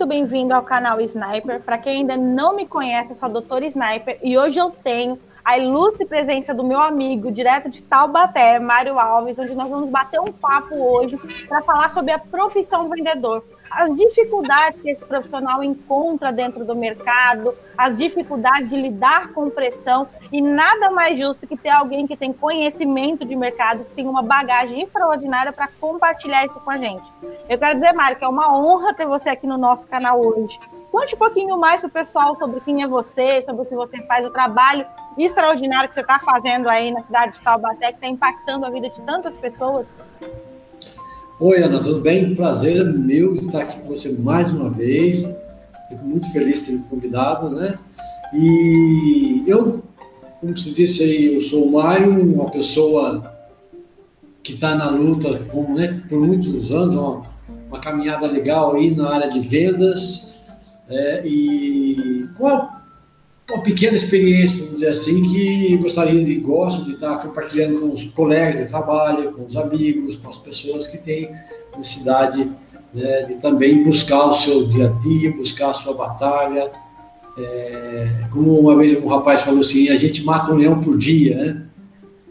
muito bem-vindo ao canal Sniper. Para quem ainda não me conhece, eu sou a doutora Sniper e hoje eu tenho a ilustre presença do meu amigo, direto de Taubaté, Mário Alves, onde nós vamos bater um papo hoje para falar sobre a profissão vendedor, as dificuldades que esse profissional encontra dentro do mercado, as dificuldades de lidar com pressão e nada mais justo que ter alguém que tem conhecimento de mercado, que tem uma bagagem extraordinária para compartilhar isso com a gente. Eu quero dizer, Mário, que é uma honra ter você aqui no nosso canal hoje. Conte um pouquinho mais para o pessoal sobre quem é você, sobre o que você faz, o trabalho extraordinário que você está fazendo aí na cidade de Taubaté, que está impactando a vida de tantas pessoas. Oi, Ana, tudo bem? Prazer meu estar aqui com você mais uma vez. Fico muito feliz de ter me convidado, né? E eu, como você disse aí, eu sou o Mário, uma pessoa que está na luta com, né, por muitos anos, uma, uma, caminhada legal aí na área de vendas, é, e a uma pequena experiência, vamos dizer assim, que gostaria de, gosto de estar compartilhando com os colegas de trabalho, com os amigos, com as pessoas que têm necessidade né, de também buscar o seu dia a dia, buscar a sua batalha. É, como uma vez um rapaz falou assim, a gente mata um leão por dia, né?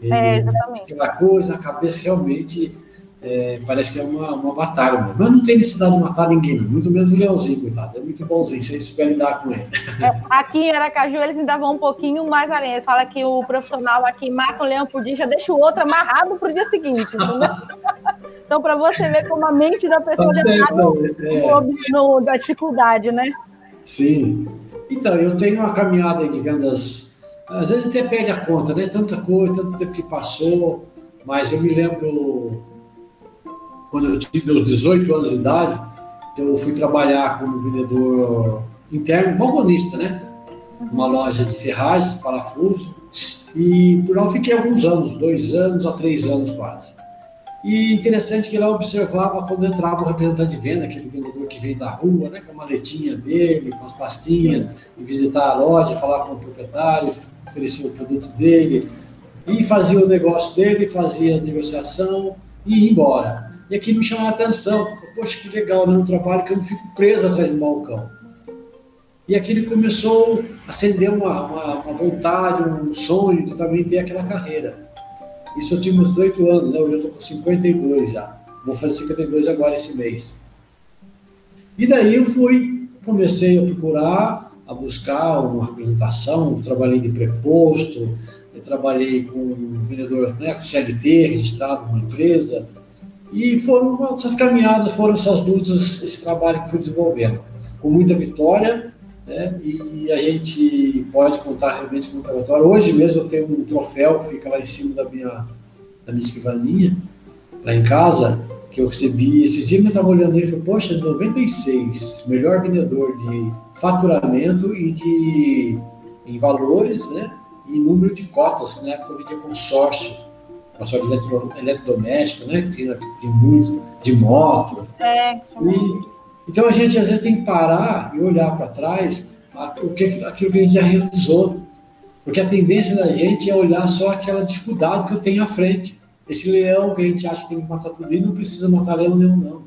E, é, exatamente. Aquela coisa, a cabeça realmente é, parece que é uma, uma batalha, mesmo. mas não tem necessidade de matar ninguém, muito menos o leãozinho, coitado, é muito bonzinho, se ele souber lidar com ele. É, aqui em Aracaju eles ainda vão um pouquinho mais além, eles falam que o profissional aqui mata um leão por dia, já deixa o outro amarrado para o dia seguinte, então, para você ver como a mente da pessoa já está é. no, da dificuldade, né? Sim. Então, eu tenho uma caminhada de vendas, às vezes até perde a conta, né? Tanta coisa, tanto tempo que passou, mas eu me lembro quando eu tive meus 18 anos de idade, eu fui trabalhar como vendedor interno, balconista, né? Uma loja de ferragens, parafuso. E por lá eu fiquei alguns anos, dois anos a três anos quase. E interessante que lá eu observava quando entrava o representante de venda, aquele vendedor que vem da rua, né, com a maletinha dele, com as pastinhas, e visitar a loja, falar com o proprietário, oferecer o produto dele, e fazia o negócio dele, fazia a negociação e ia embora. E aquilo me chamou a atenção. Poxa, que legal, né? Um trabalho que eu não fico preso atrás do balcão. E aquilo começou a acender uma, uma, uma, vontade, um sonho de também ter aquela carreira. Isso eu tinha uns 18 anos, né? Hoje eu estou com 52 já. Vou fazer 52 agora esse mês. E daí eu fui, comecei a procurar, a buscar uma representação, trabalhei de preposto, trabalhei com um vendedor, né, com CLT, registrado numa empresa, e foram essas caminhadas, foram essas lutas, esse trabalho que fui desenvolvendo. Com muita vitória, né? e a gente pode contar realmente com muita vitória. Hoje mesmo eu tenho um troféu que fica lá em cima da minha, da minha escrivaninha, lá em casa, que eu recebi. Esse dia eu estava olhando ele e falei, poxa, 96, melhor vendedor de faturamento e de em valores, né? E número de cotas, que na época eu vendia consórcio consórcio eletro, eletrodoméstico, né? Que tinha de muito, de moto. É. E, então a gente às vezes tem que parar e olhar para trás o que, aquilo que a gente já realizou. Porque a tendência da gente é olhar só aquela dificuldade que eu tenho à frente. Esse leão que a gente acha que tem que matar tudo e não precisa matar leão nenhum, não.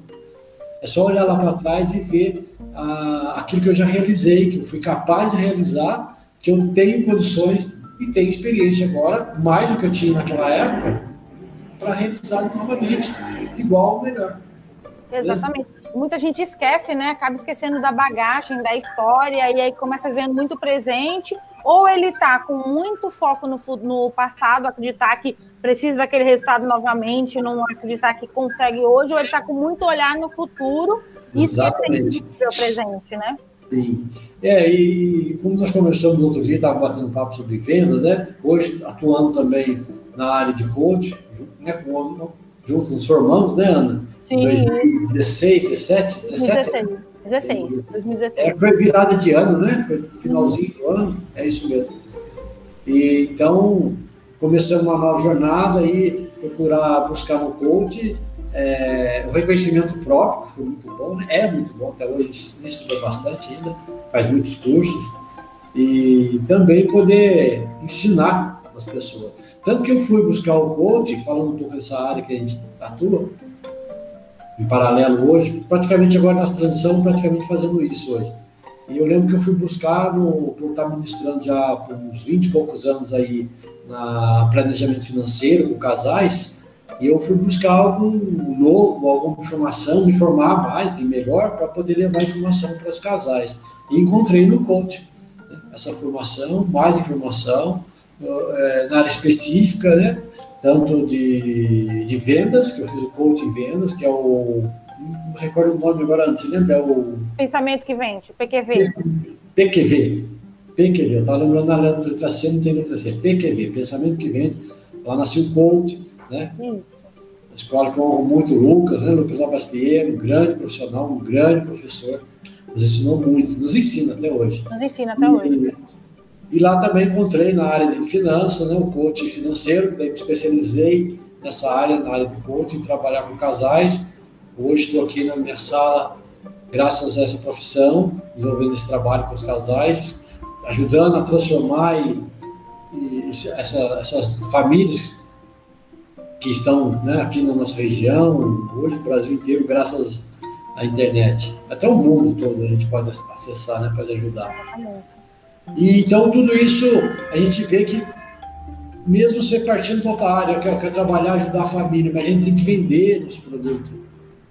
É só olhar lá para trás e ver ah, aquilo que eu já realizei, que eu fui capaz de realizar, que eu tenho condições e tenho experiência agora, mais do que eu tinha naquela época, para realizar novamente, igual ou melhor. Exatamente. Muita gente esquece, né? Acaba esquecendo da bagagem, da história, e aí começa vendo muito presente, ou ele está com muito foco no, no passado, acreditar que precisa daquele resultado novamente, não acreditar que consegue hoje, ou ele está com muito olhar no futuro e esquecendo do presente, né? Sim. É, e como nós conversamos no outro dia, estava batendo papo sobre vendas, né? Hoje atuando também na área de coach, né? Com, juntos nos formamos, né, Ana? Sim. 2016, 17, 17? 16. 16, 2016. É, foi virada de ano, né? Foi finalzinho do ano, é isso mesmo. E, então, começamos uma nova jornada e procurar buscar no coach é, o reconhecimento próprio, que foi muito bom, né? é muito bom, até hoje estuda bastante ainda, faz muitos cursos, e também poder ensinar as pessoas. Tanto que eu fui buscar o coach, falando um pouco dessa área que a gente atua, em paralelo hoje, praticamente agora nessa transição, praticamente fazendo isso hoje. E eu lembro que eu fui buscar, no, por estar ministrando já por uns 20 e poucos anos aí na planejamento financeiro com casais, e eu fui buscar algo novo, alguma informação, me informar mais, de melhor, para poder levar informação para os casais. E encontrei no coach né, essa formação, mais informação, é, na área específica, né? tanto de, de vendas, que eu fiz o coach em vendas, que é o. Não recordo o nome agora, não se lembra? É o. Pensamento que vende, PQV. PQV. PQV, eu estava lembrando da letra C, não tem letra C. PQV, Pensamento que Vende. Lá nasceu o coach, né? Isso. A escola com muito Lucas, né? Lucas Abastiero, um grande profissional, um grande professor. Nos ensinou muito, nos ensina até hoje. Nos ensina até e, hoje. E lá também encontrei na área de finanças, né, o coach financeiro, daí me especializei nessa área, na área de coaching, trabalhar com casais. Hoje estou aqui na minha sala, graças a essa profissão, desenvolvendo esse trabalho com os casais, ajudando a transformar e, e essa, essas famílias que estão né, aqui na nossa região, hoje o Brasil inteiro, graças à internet. Até o mundo todo a gente pode acessar né, para ajudar. E, então, tudo isso a gente vê que, mesmo você partindo para outra área, quer, quer trabalhar, ajudar a família, mas a gente tem que vender nosso produto.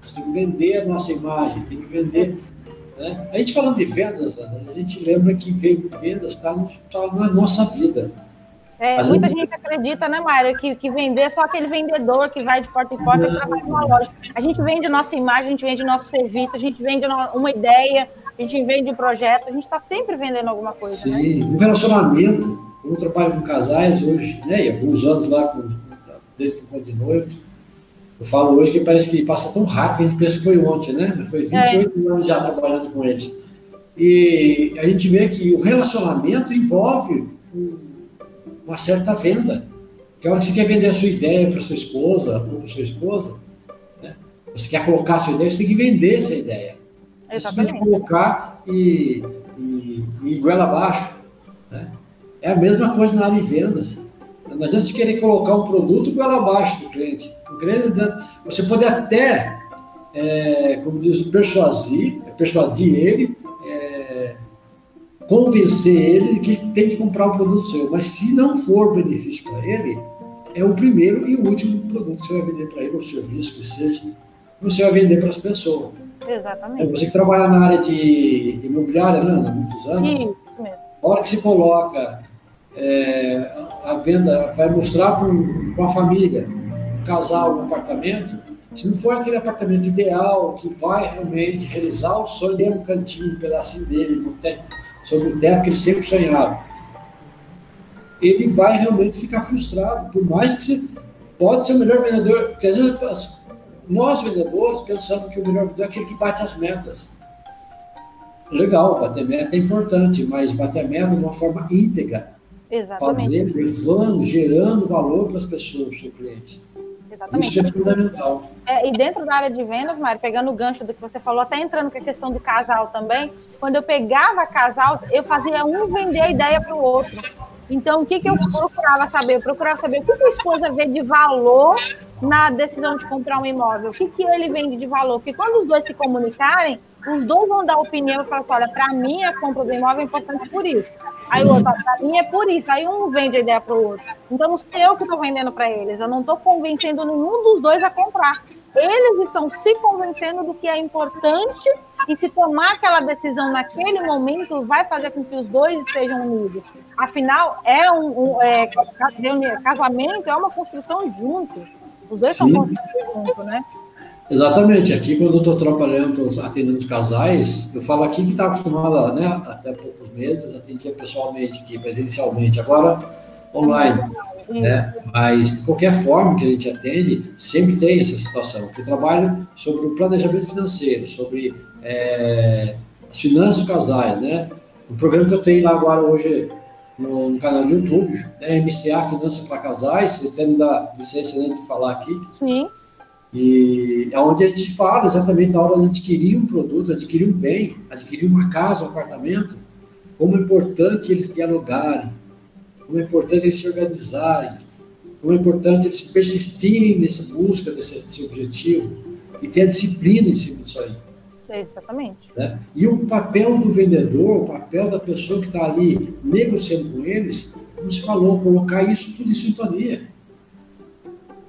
Nós temos que vender a nossa imagem, tem que vender. Né? A gente falando de vendas, a gente lembra que vendas está tá na nossa vida. É, muita gente... gente acredita, né, Mário, que, que vender é só aquele vendedor que vai de porta em porta e trabalha numa loja. A gente vende nossa imagem, a gente vende nosso serviço, a gente vende uma ideia, a gente vende um projeto, a gente está sempre vendendo alguma coisa. Né? Sim, né? relacionamento. Eu trabalho com casais hoje, né? E alguns anos lá, com, desde o de noivos. Eu falo hoje que parece que passa tão rápido que a gente pensa que foi ontem, né? Mas foi 28 é. anos já trabalhando com eles. E a gente vê que o relacionamento envolve uma certa venda. Que a hora que você quer vender a sua ideia para sua esposa ou para sua esposa, né? você quer colocar a sua ideia, você tem que vender essa ideia. Exatamente. colocar e, e, e goela abaixo. Né? É a mesma coisa na área de vendas. Não adianta você querer colocar um produto goela abaixo do cliente. O cliente você pode até, é, como diz, persuadir, persuadir ele, é, convencer ele de que tem que comprar um produto seu. Mas se não for benefício para ele, é o primeiro e o último produto que você vai vender para ele, ou serviço que seja, você vai vender para as pessoas. Exatamente. Você que trabalha na área de imobiliária, né, há muitos anos. Isso mesmo. A hora que se coloca é, a venda, vai mostrar para uma família, um casal, um apartamento, se não for aquele apartamento ideal que vai realmente realizar o sonho dele, um cantinho, um pedacinho dele, no teto, sobre o teto que ele sempre sonhava, ele vai realmente ficar frustrado, por mais que você pode ser o melhor vendedor, porque às vezes nós, vendedores, pensamos que o melhor vendedor é aquele que bate as metas. Legal, bater meta é importante, mas bater a meta de uma forma íntegra. Exatamente. Fazer, levando, gerando valor para as pessoas, para o seu cliente. Exatamente. Isso é fundamental. É, e dentro da área de vendas, Mário, pegando o gancho do que você falou, até entrando com a questão do casal também, quando eu pegava casal, eu fazia um vender a ideia para o outro. Então, o que, que eu procurava saber? Eu procurava saber o que, que a esposa vê de valor na decisão de comprar um imóvel. O que, que ele vende de valor? Porque quando os dois se comunicarem, os dois vão dar opinião e falar assim: olha, para mim a compra do imóvel é importante por isso. Aí o outro, para mim é por isso. Aí um vende a ideia para o outro. Então não sou eu que estou vendendo para eles. Eu não estou convencendo nenhum dos dois a comprar. Eles estão se convencendo do que é importante e se tomar aquela decisão naquele momento vai fazer com que os dois estejam unidos. Afinal, é um, um é, casamento é uma construção junto. Os dois Sim. são construídos juntos, né? Exatamente. Aqui, quando eu estou trabalhando, atendendo os casais, eu falo aqui que está acostumada, né, até poucos meses, atendia pessoalmente aqui, presencialmente. Agora, online. Né? Mas, de qualquer forma que a gente atende, sempre tem essa situação. Eu trabalho sobre o planejamento financeiro, sobre é, as finanças casais, né? O programa que eu tenho lá agora hoje no, no canal do YouTube, né? MCA Finanças para Casais, você até me dá licença né, de falar aqui. Sim. E é onde a gente fala exatamente na hora de adquirir um produto, adquirir um bem, adquirir uma casa, um apartamento, como é importante eles dialogarem, como é importante eles se organizarem, como é importante eles persistirem nessa busca desse, desse objetivo. e ter a disciplina em cima disso aí. Exatamente. Né? E o papel do vendedor, o papel da pessoa que está ali negociando com eles, como se falou, colocar isso tudo em sintonia.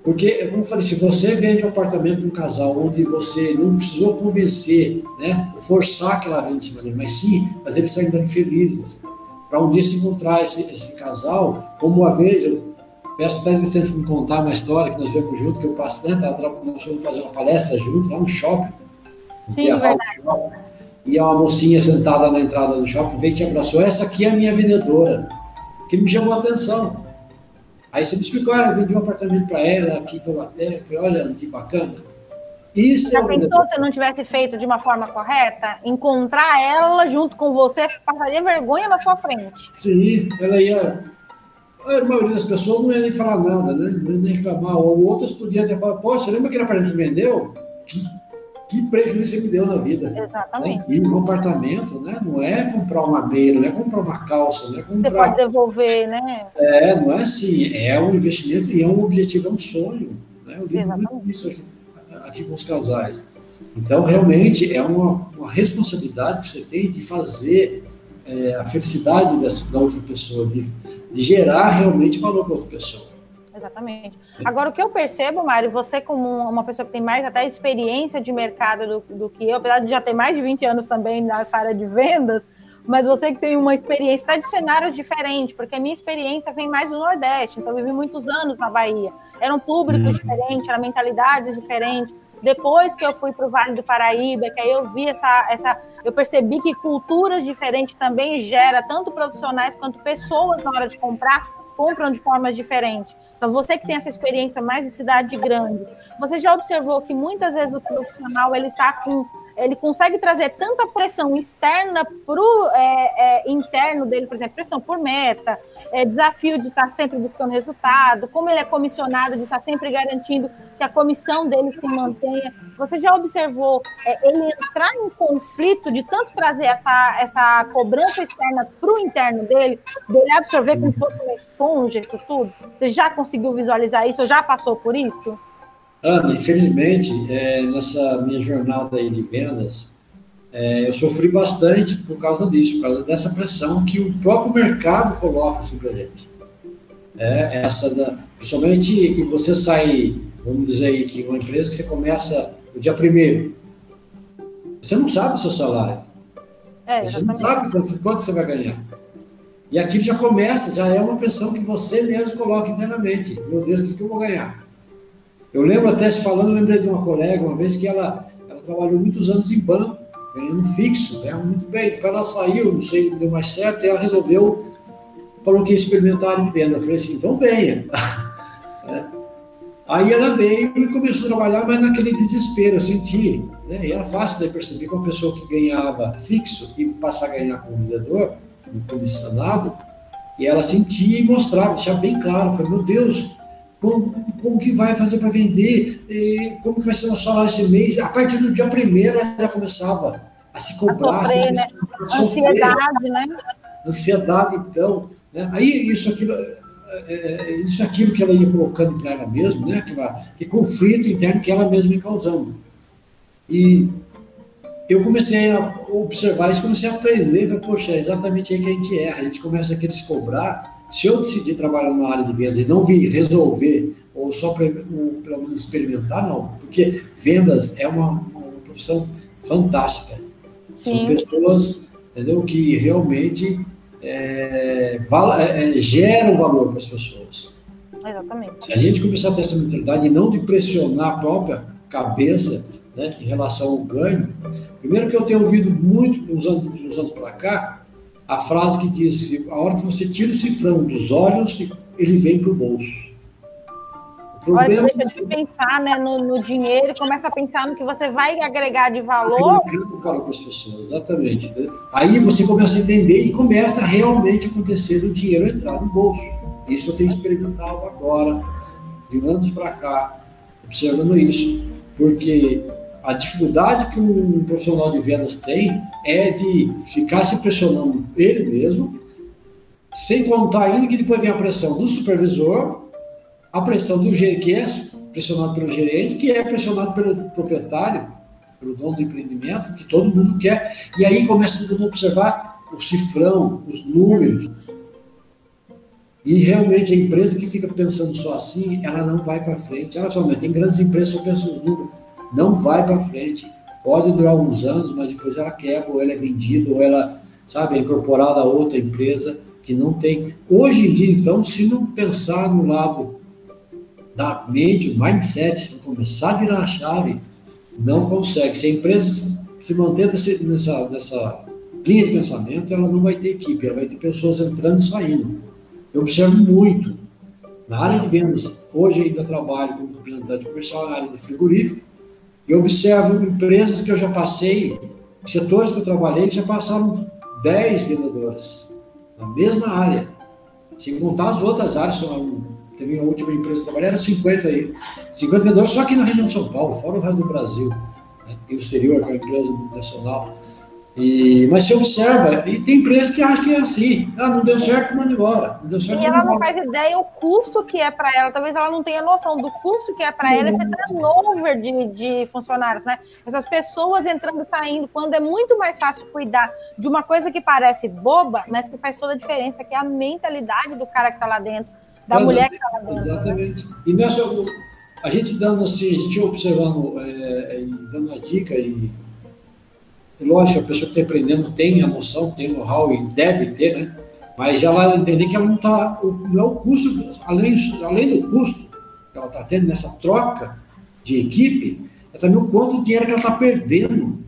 Porque, como eu falei, se você vende um apartamento num casal onde você não precisou convencer, né, forçar aquela venda em cima dele, mas sim fazer eles saírem felizes, para um dia se encontrar esse, esse casal, como uma vez, eu peço até licença para me contar uma história que nós vemos junto, que eu passo, né, nós fomos fazer uma palestra junto, lá no shopping, Sim, verdade. Shopping, e uma mocinha sentada na entrada do shopping veio e te abraçou, essa aqui é a minha vendedora, que me chamou a atenção. Aí você me explicou, ah, eu vendi um apartamento para ela aqui em Taubaté. Eu falei, olha, que bacana. Isso Já é pensou se não tivesse feito de uma forma correta? Encontrar ela junto com você passaria vergonha na sua frente. Sim, ela ia. A maioria das pessoas não ia nem falar nada, né? Não ia nem reclamar. Ou outras podiam até falar, poxa, lembra aquele apartamento que vendeu? Que que prejuízo me deu na vida. Exatamente. E um apartamento, né? Não é comprar uma meia, não é comprar uma calça, não é comprar. Você pode devolver, né? É, não é assim. É um investimento e é um objetivo, é um sonho. Né? Eu lido muito isso aqui, aqui, com os casais. Então, realmente, é uma, uma responsabilidade que você tem de fazer é, a felicidade dessa, da outra pessoa, de, de gerar realmente valor para outra pessoa. Exatamente. Agora, o que eu percebo, Mário, você como uma pessoa que tem mais até experiência de mercado do, do que eu, apesar de já ter mais de 20 anos também nessa área de vendas, mas você que tem uma experiência até de cenários diferentes, porque a minha experiência vem mais do Nordeste, então eu vivi muitos anos na Bahia. Eram públicos uhum. diferentes, eram mentalidades diferentes. Depois que eu fui para o Vale do Paraíba, que aí eu vi essa, essa. Eu percebi que culturas diferentes também gera tanto profissionais quanto pessoas na hora de comprar, compram de formas diferentes. Então, você que tem essa experiência mais em cidade grande, você já observou que muitas vezes o profissional ele está com ele consegue trazer tanta pressão externa para o é, é, interno dele, por exemplo, pressão por meta, é, desafio de estar sempre buscando resultado, como ele é comissionado, de estar sempre garantindo que a comissão dele se mantenha. Você já observou é, ele entrar em conflito de tanto trazer essa, essa cobrança externa para o interno dele, dele absorver como se fosse uma esponja isso tudo? Você já conseguiu visualizar isso? Já passou por isso? Ana, infelizmente, é, nessa minha jornada aí de vendas, é, eu sofri bastante por causa disso, por causa dessa pressão que o próprio mercado coloca sobre a gente. É, essa da, principalmente que você sai, vamos dizer aí, que uma empresa que você começa no dia primeiro, você não sabe o seu salário. É, você não sabe quanto, quanto você vai ganhar. E aquilo já começa, já é uma pressão que você mesmo coloca internamente. Meu Deus, o que, que eu vou ganhar? Eu lembro até se falando, eu lembrei de uma colega uma vez que ela, ela trabalhou muitos anos em banco, ganhando fixo, ganhava muito bem. Depois ela saiu, não sei, não deu mais certo, e ela resolveu, falou que ia experimentar de venda. Eu falei assim, então venha. é. Aí ela veio e começou a trabalhar, mas naquele desespero, eu senti. Né? E era fácil de perceber que uma pessoa que ganhava fixo e passar a ganhar como vendedor, como comissionado, e ela sentia e mostrava, deixava bem claro. Falei, meu Deus, como, como que vai fazer para vender, e como que vai ser o salário esse mês. A partir do dia primeiro ela já começava a se cobrar, a sofrer, né? a sofrer. Ansiedade, né? Ansiedade, então. Né? Aí isso aquilo, é, é isso aquilo que ela ia colocando para ela mesma, né? Aquela, que conflito interno que ela mesma ia causando. E eu comecei a observar isso, comecei a aprender, falei, poxa, é exatamente aí que a gente erra, a gente começa a querer se cobrar se eu decidir trabalhar numa área de vendas e não vir resolver, ou só pelo menos experimentar, não, porque vendas é uma, uma profissão fantástica. Sim. São pessoas entendeu, que realmente é, é, é, geram valor para as pessoas. Exatamente. Se a gente começar a ter essa mentalidade e não de pressionar a própria cabeça né, em relação ao ganho, primeiro que eu tenho ouvido muito nos anos, nos anos para cá, a frase que diz: a hora que você tira o cifrão dos olhos, ele vem para o bolso. Problema... Olha, deixa de pensar né, no, no, dinheiro e começa a pensar no que você vai agregar de valor. Para as pessoas, exatamente. Né? Aí você começa a entender e começa a realmente acontecer o dinheiro entrar no bolso. Isso eu tenho experimentado agora, de anos para cá, observando isso. Porque a dificuldade que um profissional de vendas tem é de ficar se pressionando ele mesmo, sem contar ainda que depois vem a pressão do supervisor, a pressão do gerente, que é pressionado pelo gerente, que é pressionado pelo proprietário, pelo dono do empreendimento, que todo mundo quer. E aí começa todo mundo a observar o cifrão, os números. E realmente a empresa que fica pensando só assim, ela não vai para frente. Ela só, tem grandes empresas só pensam nos números. Não vai para frente. Pode durar alguns anos, mas depois ela quebra, ou ela é vendida, ou ela, sabe, é incorporada a outra empresa que não tem. Hoje em dia, então, se não pensar no lado da mente, o mindset, se não começar a virar a chave, não consegue. Se a empresa se manter nessa, nessa linha de pensamento, ela não vai ter equipe, ela vai ter pessoas entrando e saindo. Eu observo muito. Na área de vendas, hoje ainda trabalho como representante comercial na área de frigorífico, e observo empresas que eu já passei, setores que eu trabalhei, que já passaram 10 vendedores na mesma área. Sem contar as outras áreas, teve a última empresa que eu trabalhei, era 50 aí. 50 vendedores só aqui na região de São Paulo, fora o resto do Brasil. Né? E o exterior, que é uma empresa multinacional. E, mas se observa, e tem empresa que acha que é assim, ah, não deu certo, manda embora. Não deu certo, e ela não faz ideia o custo que é para ela, talvez ela não tenha noção do custo que é para ela esse turnover de, de funcionários, né? Essas pessoas entrando e saindo, quando é muito mais fácil cuidar de uma coisa que parece boba, mas que faz toda a diferença, que é a mentalidade do cara que está lá dentro, da mulher que está lá dentro. Né? Exatamente. Né? E nessa, a gente dando assim, a gente observando, é, dando uma dica e lógico, a pessoa que está empreendendo tem a noção, tem o know-how e deve ter, né? Mas ela entender que ela não está, não é o custo, além, além do custo que ela está tendo nessa troca de equipe, é também o quanto de dinheiro que ela está perdendo.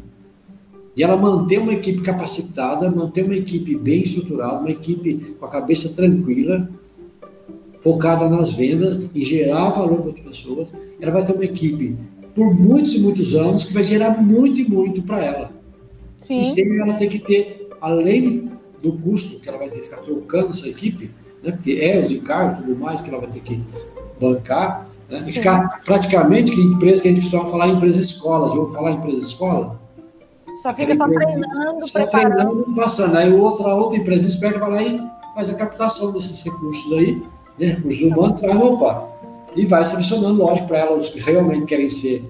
E ela manter uma equipe capacitada, manter uma equipe bem estruturada, uma equipe com a cabeça tranquila, focada nas vendas e gerar valor para as pessoas, ela vai ter uma equipe por muitos e muitos anos que vai gerar muito e muito para ela. Sim. E sempre ela tem que ter, além do custo que ela vai ter que ficar trocando essa equipe, né, porque é os encargos e tudo mais que ela vai ter que bancar, né, e ficar praticamente que empresa que a gente costuma falar empresa escola, já vou falar empresa escola? Só fica só treinando, só preparando. treinando, passando. Aí outra, outra empresa esperta vai lá e faz a captação desses recursos aí, né, recursos humanos, traz roupa. E vai selecionando, lógico, para elas que realmente querem ser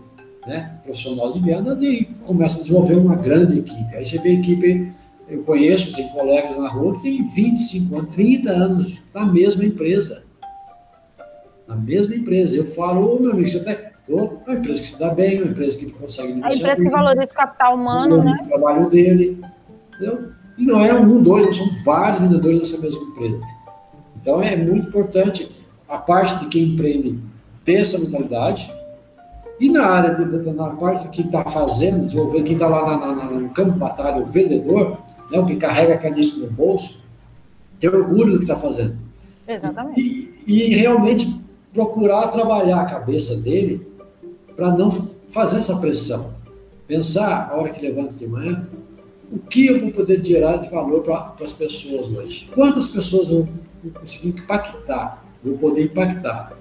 né, profissional de vendas e começa a desenvolver uma grande equipe. Aí você vê a equipe, eu conheço, tem colegas na rua que tem 25 anos, 30 anos na mesma empresa. Na mesma empresa. Eu falo, ô meu amigo, você está. Uma empresa que se dá bem, uma empresa que consegue negociar. A empresa que valoriza o capital humano, né? O trabalho dele. Entendeu? E não é um, dois, são vários vendedores nessa mesma empresa. Então é muito importante a parte de quem empreende ter essa mentalidade, e na área, de, na parte que está fazendo, quem está lá na, na, no campo de batalha, o vendedor, né, o que carrega a caneta no bolso, tem orgulho do que está fazendo. Exatamente. E, e, realmente procurar trabalhar a cabeça dele para não fazer essa pressão. Pensar, a hora que levanta de manhã, o que eu vou poder gerar de valor para as pessoas hoje? Quantas pessoas eu vou conseguir impactar? Vou poder impactar?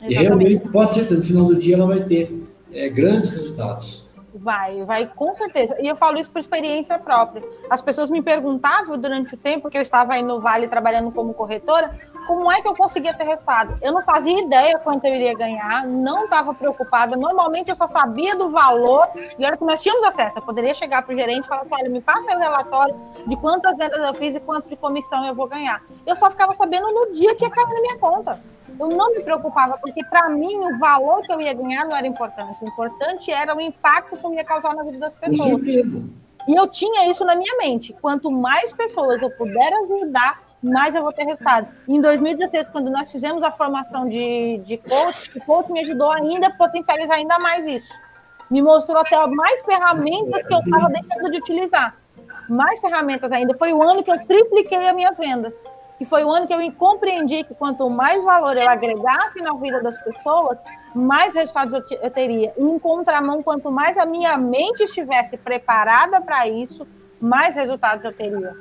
Exatamente. E realmente pode ser que no final do dia ela vai ter é, grandes resultados. Vai, vai com certeza. E eu falo isso por experiência própria. As pessoas me perguntavam durante o tempo que eu estava aí no Vale trabalhando como corretora, como é que eu conseguia ter resultado. Eu não fazia ideia quanto eu iria ganhar, não estava preocupada. Normalmente eu só sabia do valor e era que nós tínhamos acesso. Eu poderia chegar para o gerente e falar assim: olha, me passa aí o relatório de quantas vendas eu fiz e quanto de comissão eu vou ganhar. Eu só ficava sabendo no dia que ia cair na minha conta eu não me preocupava, porque para mim o valor que eu ia ganhar não era importante. O importante era o impacto que eu ia causar na vida das pessoas. E eu tinha isso na minha mente. Quanto mais pessoas eu puder ajudar, mais eu vou ter resultado. Em 2016, quando nós fizemos a formação de, de coach, o coach me ajudou ainda a potencializar ainda mais isso. Me mostrou até mais ferramentas que eu estava deixando de utilizar. Mais ferramentas ainda. Foi o ano que eu tripliquei as minhas vendas que foi o ano que eu compreendi que quanto mais valor eu agregasse na vida das pessoas, mais resultados eu, eu teria. E em contramão, quanto mais a minha mente estivesse preparada para isso, mais resultados eu teria.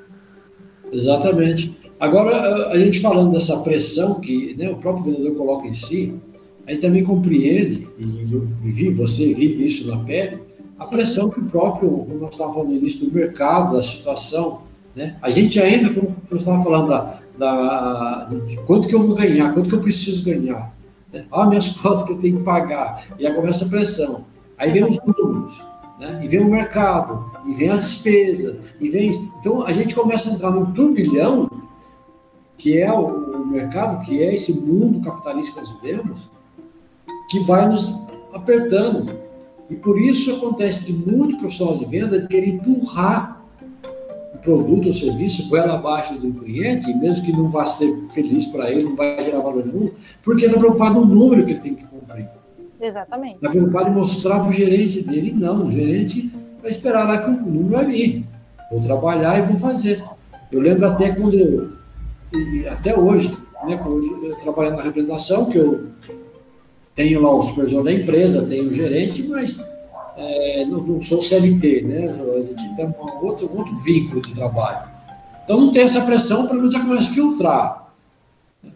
Exatamente. Agora, a gente falando dessa pressão que né, o próprio vendedor coloca em si, aí também compreende, e eu vivi, você vive isso na pele, a pressão que o próprio, como nós estávamos falando no início, do mercado, da situação, né? A gente já entra, como você estava falando, da, da, de quanto que eu vou ganhar, quanto que eu preciso ganhar. Olha minhas contas que eu tenho que pagar. E aí começa a pressão. Aí vem os números, né? e vem o mercado, e vem as despesas, e vem. Então a gente começa a entrar num turbilhão, que é o, mercado, que é esse mundo capitalista que nós vivemos, que vai nos apertando. E por isso acontece de muito profissional de venda de querer empurrar produto ou serviço ela abaixo do cliente, mesmo que não vá ser feliz para ele, não vai gerar valor nenhum, porque está preocupado no número que ele tem que cumprir. Exatamente. Está preocupado em mostrar para o gerente dele, não, o gerente vai esperar lá que o número vai vir. Vou trabalhar e vou fazer. Eu lembro até quando eu, até hoje, né, quando eu trabalhando na representação, que eu tenho lá o supervisor da empresa, tenho o gerente, mas é, não, não, sou CLT, né? A gente tem um outro, outro vínculo de trabalho. Então não tem essa pressão, pelo menos já começa a filtrar.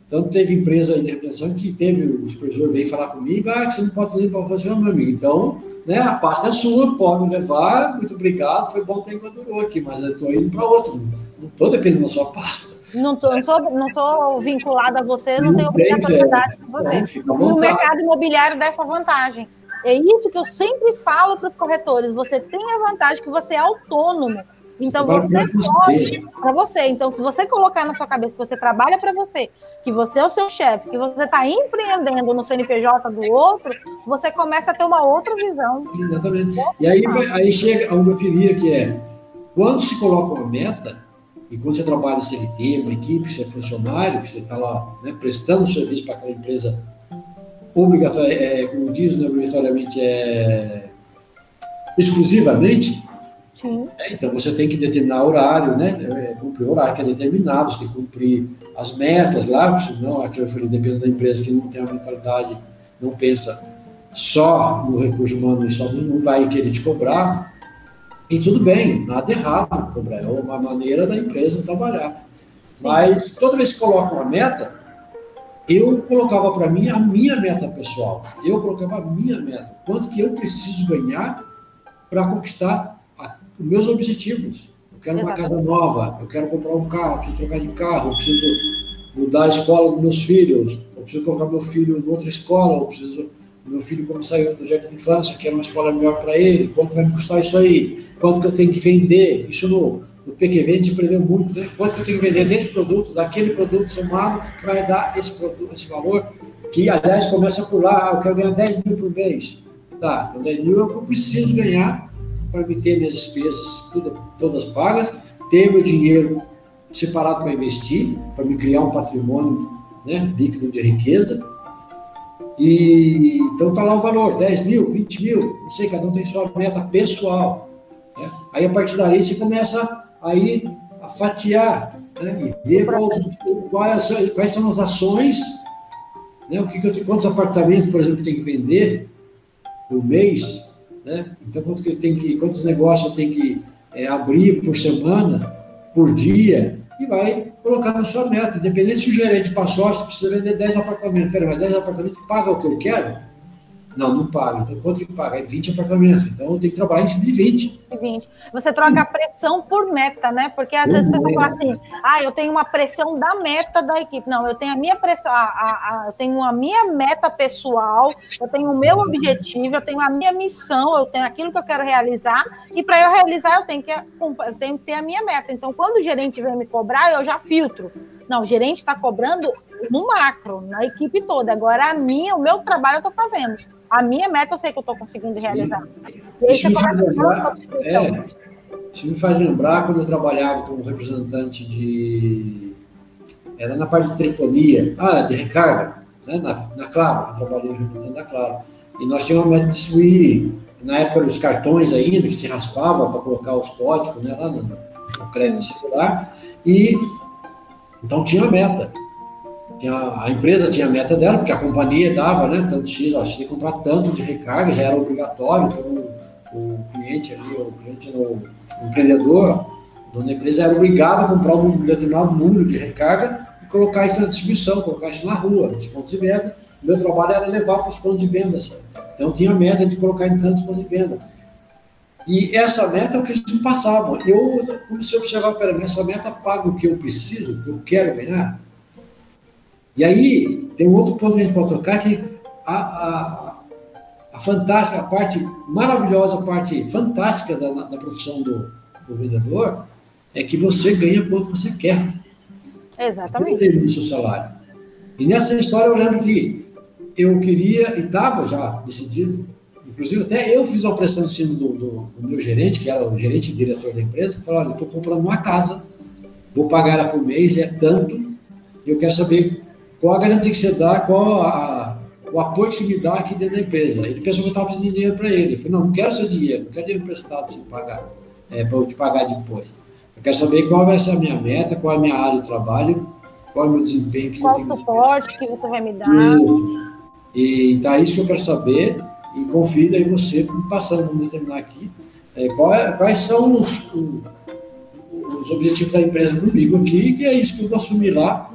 Tanto teve empresa de representação que teve, o supervisor veio falar comigo, ah, que você não pode fazer, pode fazer, meu amigo. Então, né, a pasta é sua, pode me levar, muito obrigado, foi bom ter enquanto aqui, mas eu estou indo para outro, não estou dependendo da sua pasta. Não, tô, não, sou, não sou vinculada a você, não, não tenho obrigatoriedade com você. Então, no mercado imobiliário dessa vantagem. É isso que eu sempre falo para os corretores. Você tem a vantagem que você é autônomo. Então você pode para você. Então, se você colocar na sua cabeça que você trabalha para você, que você é o seu chefe, que você está empreendendo no CNPJ do outro, você começa a ter uma outra visão. Exatamente. E aí, aí chega onde eu queria, que é quando se coloca uma meta, e quando você trabalha em CLT, uma equipe, você é funcionário, você está lá né, prestando serviço para aquela empresa obrigatoriamente, é, como diz, né, obrigatoriamente é exclusivamente. Sim. É, então você tem que determinar horário, né? É, cumprir o horário que é determinado, você tem que cumprir as metas lá, senão aqui eu falei, depende da empresa que não tem uma mentalidade, não pensa só no recurso humano e só não vai querer te cobrar. E tudo bem, nada errado cobrar, é uma maneira da empresa trabalhar. Mas toda vez que coloca uma meta, eu colocava para mim a minha meta pessoal. Eu colocava a minha meta. Quanto que eu preciso ganhar para conquistar a, os meus objetivos. Eu quero uma casa nova, eu quero comprar um carro, eu preciso trocar de carro, eu preciso mudar a escola dos meus filhos, eu preciso colocar meu filho em outra escola, eu preciso meu filho quando sair do jardim de infância, quero uma escola melhor para ele, quanto vai me custar isso aí, quanto que eu tenho que vender, isso no, no PQV a gente aprendeu muito, né? Quanto que eu tenho que vender desse produto, daquele produto somado, que vai dar esse, produto, esse valor, que aliás começa por lá, ah, eu quero ganhar 10 mil por mês. Tá, então 10 mil é o que eu preciso ganhar para me ter minhas despesas tudo, todas pagas, ter meu dinheiro separado para investir, para me criar um patrimônio né, líquido de riqueza. E então está lá o valor, 10 mil, 20 mil, não sei, cada um tem sua meta pessoal. Né? Aí a partir dali você começa aí a fatiar né? e ver quais, quais, quais são as ações, né? o que, que eu tenho, quantos apartamentos, por exemplo, tem que vender por mês, né? então quanto que eu tenho que, quantos negócios eu tenho que é, abrir por semana, por dia, e vai colocar na sua meta. Independente se o gerente passou, você precisa vender 10 apartamentos. Pera, mas 10 apartamentos paga o que eu quero? Não, não paga. Então, quanto que paga? É 20 apartamentos. Então, eu tenho que trabalhar em cima de 20. 20. Você troca a pressão por meta, né? Porque às vezes você fala assim, ah, eu tenho uma pressão da meta da equipe. Não, eu tenho a minha pressão, a, a, a, eu tenho a minha meta pessoal, eu tenho o meu objetivo, eu tenho a minha missão, eu tenho aquilo que eu quero realizar, e para eu realizar, eu tenho, que, eu tenho que ter a minha meta. Então, quando o gerente vem me cobrar, eu já filtro. Não, o gerente está cobrando no macro, na equipe toda. Agora, a minha, o meu trabalho eu estou fazendo. A minha meta eu sei que eu estou conseguindo Sim. realizar. Isso me, faz lembrar, é, isso me faz lembrar quando eu trabalhava como representante de. Era na parte de telefonia, ah, de recarga, né, na, na Claro, eu trabalhei representante da Claro. E nós tínhamos uma meta de distribuir, na época, os cartões ainda, que se raspava para colocar os códigos né, lá no, no crédito celular. E então tinha a meta a, a, empresa tinha a meta dela, porque a companhia dava, né, tanto X, ó, tinha que comprar tanto de recarga, já era obrigatório, então o, o cliente ali, o cliente, o, o empreendedor, dono da empresa era obrigado a comprar um determinado número de recarga e colocar isso na distribuição, colocar isso na rua, nos pontos de venda. O meu trabalho era levar para os pontos de venda, sabe? Então tinha a meta de colocar em tantos pontos de venda. E essa meta é o que eles me passavam. Eu comecei a observar, peraí, essa meta paga o que eu preciso, o que eu quero ganhar? E aí, tem um outro ponto que a gente pode tocar, que a, a, a fantástica, a parte maravilhosa, a parte fantástica da, da profissão do, do vendedor é que você ganha quanto você quer. Exatamente. no seu salário. E nessa história eu lembro que eu queria, e estava já decidido, inclusive até eu fiz uma pressão em cima do, do, do, meu gerente, que era o gerente e diretor da empresa, falou, olha, eu estou comprando uma casa, vou pagar ela por mês, é tanto, e eu quero saber qual a garantia que você dá, qual a, o apoio que você me dá aqui dentro da empresa. Ele pensou que eu estava pedindo dinheiro para ele. Eu falei, não, não quero seu dinheiro, não quero dinheiro emprestado para pagar, é, para eu te pagar depois. Eu quero saber qual vai ser a minha meta, qual é a minha área de trabalho, qual é o meu desempenho. Que qual o suporte que você vai me dar. E, então é isso que eu quero saber e confio em você, passando, vamos determinar aqui, é, é, quais são os, os, os, objetivos da empresa comigo aqui, que é isso que eu vou assumir lá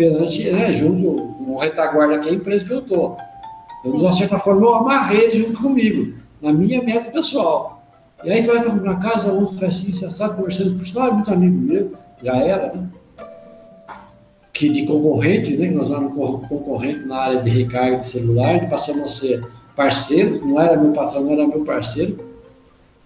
perante, né, junto com o retaguarda aqui, a empresa que eu estou. Então, de uma certa forma, eu amarrei ele junto comigo, na minha meta pessoal. E aí vai estar na casa, ontem foi assim, conversando com o pessoal, muito amigo meu, já era, né? Que de concorrente, né? Que nós éramos concorrente na área de recarga de celular, passamos a ser parceiros, não era meu patrão, não era meu parceiro.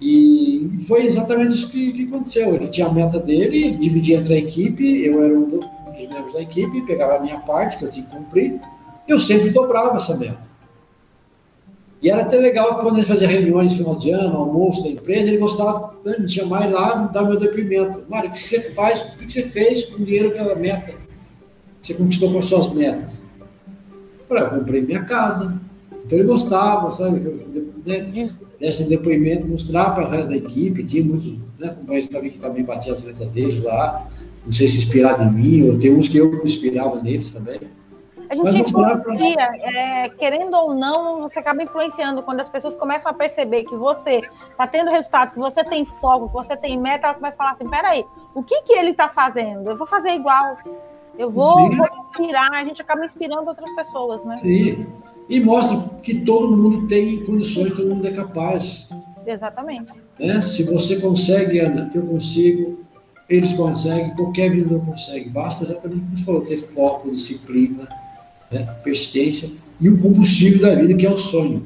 E foi exatamente isso que, que aconteceu. Ele tinha a meta dele, dividia entre a equipe, eu era um dos membros da equipe, pegava a minha parte, que eu tinha que cumprir, eu sempre dobrava essa meta. E era até legal quando ele fazia reuniões no final de ano, almoço da empresa, ele gostava de me chamar lá dar meu depoimento. Mário, o que você faz, o que você fez com o dinheiro aquela meta? Você conquistou com as suas metas? Eu falei, eu comprei minha casa. Então ele gostava, sabe? Né, desse depoimento, mostrar para o resto da equipe, tinha muitos né, companheiros também que também batiam as metas deles lá, não sei se inspirado em mim, ou tem uns que eu me inspirava neles também. A gente influencia, é, querendo ou não, você acaba influenciando. Quando as pessoas começam a perceber que você está tendo resultado, que você tem foco, que você tem meta, ela começa a falar assim: peraí, o que, que ele está fazendo? Eu vou fazer igual. Eu vou, vou inspirar, a gente acaba inspirando outras pessoas, né? Sim. E mostra que todo mundo tem condições, todo mundo é capaz. Exatamente. Né? Se você consegue, Ana, eu consigo, eles conseguem, qualquer vendedor consegue. Basta exatamente como você falou, ter foco, disciplina né? persistência e o combustível da vida, que é o sonho.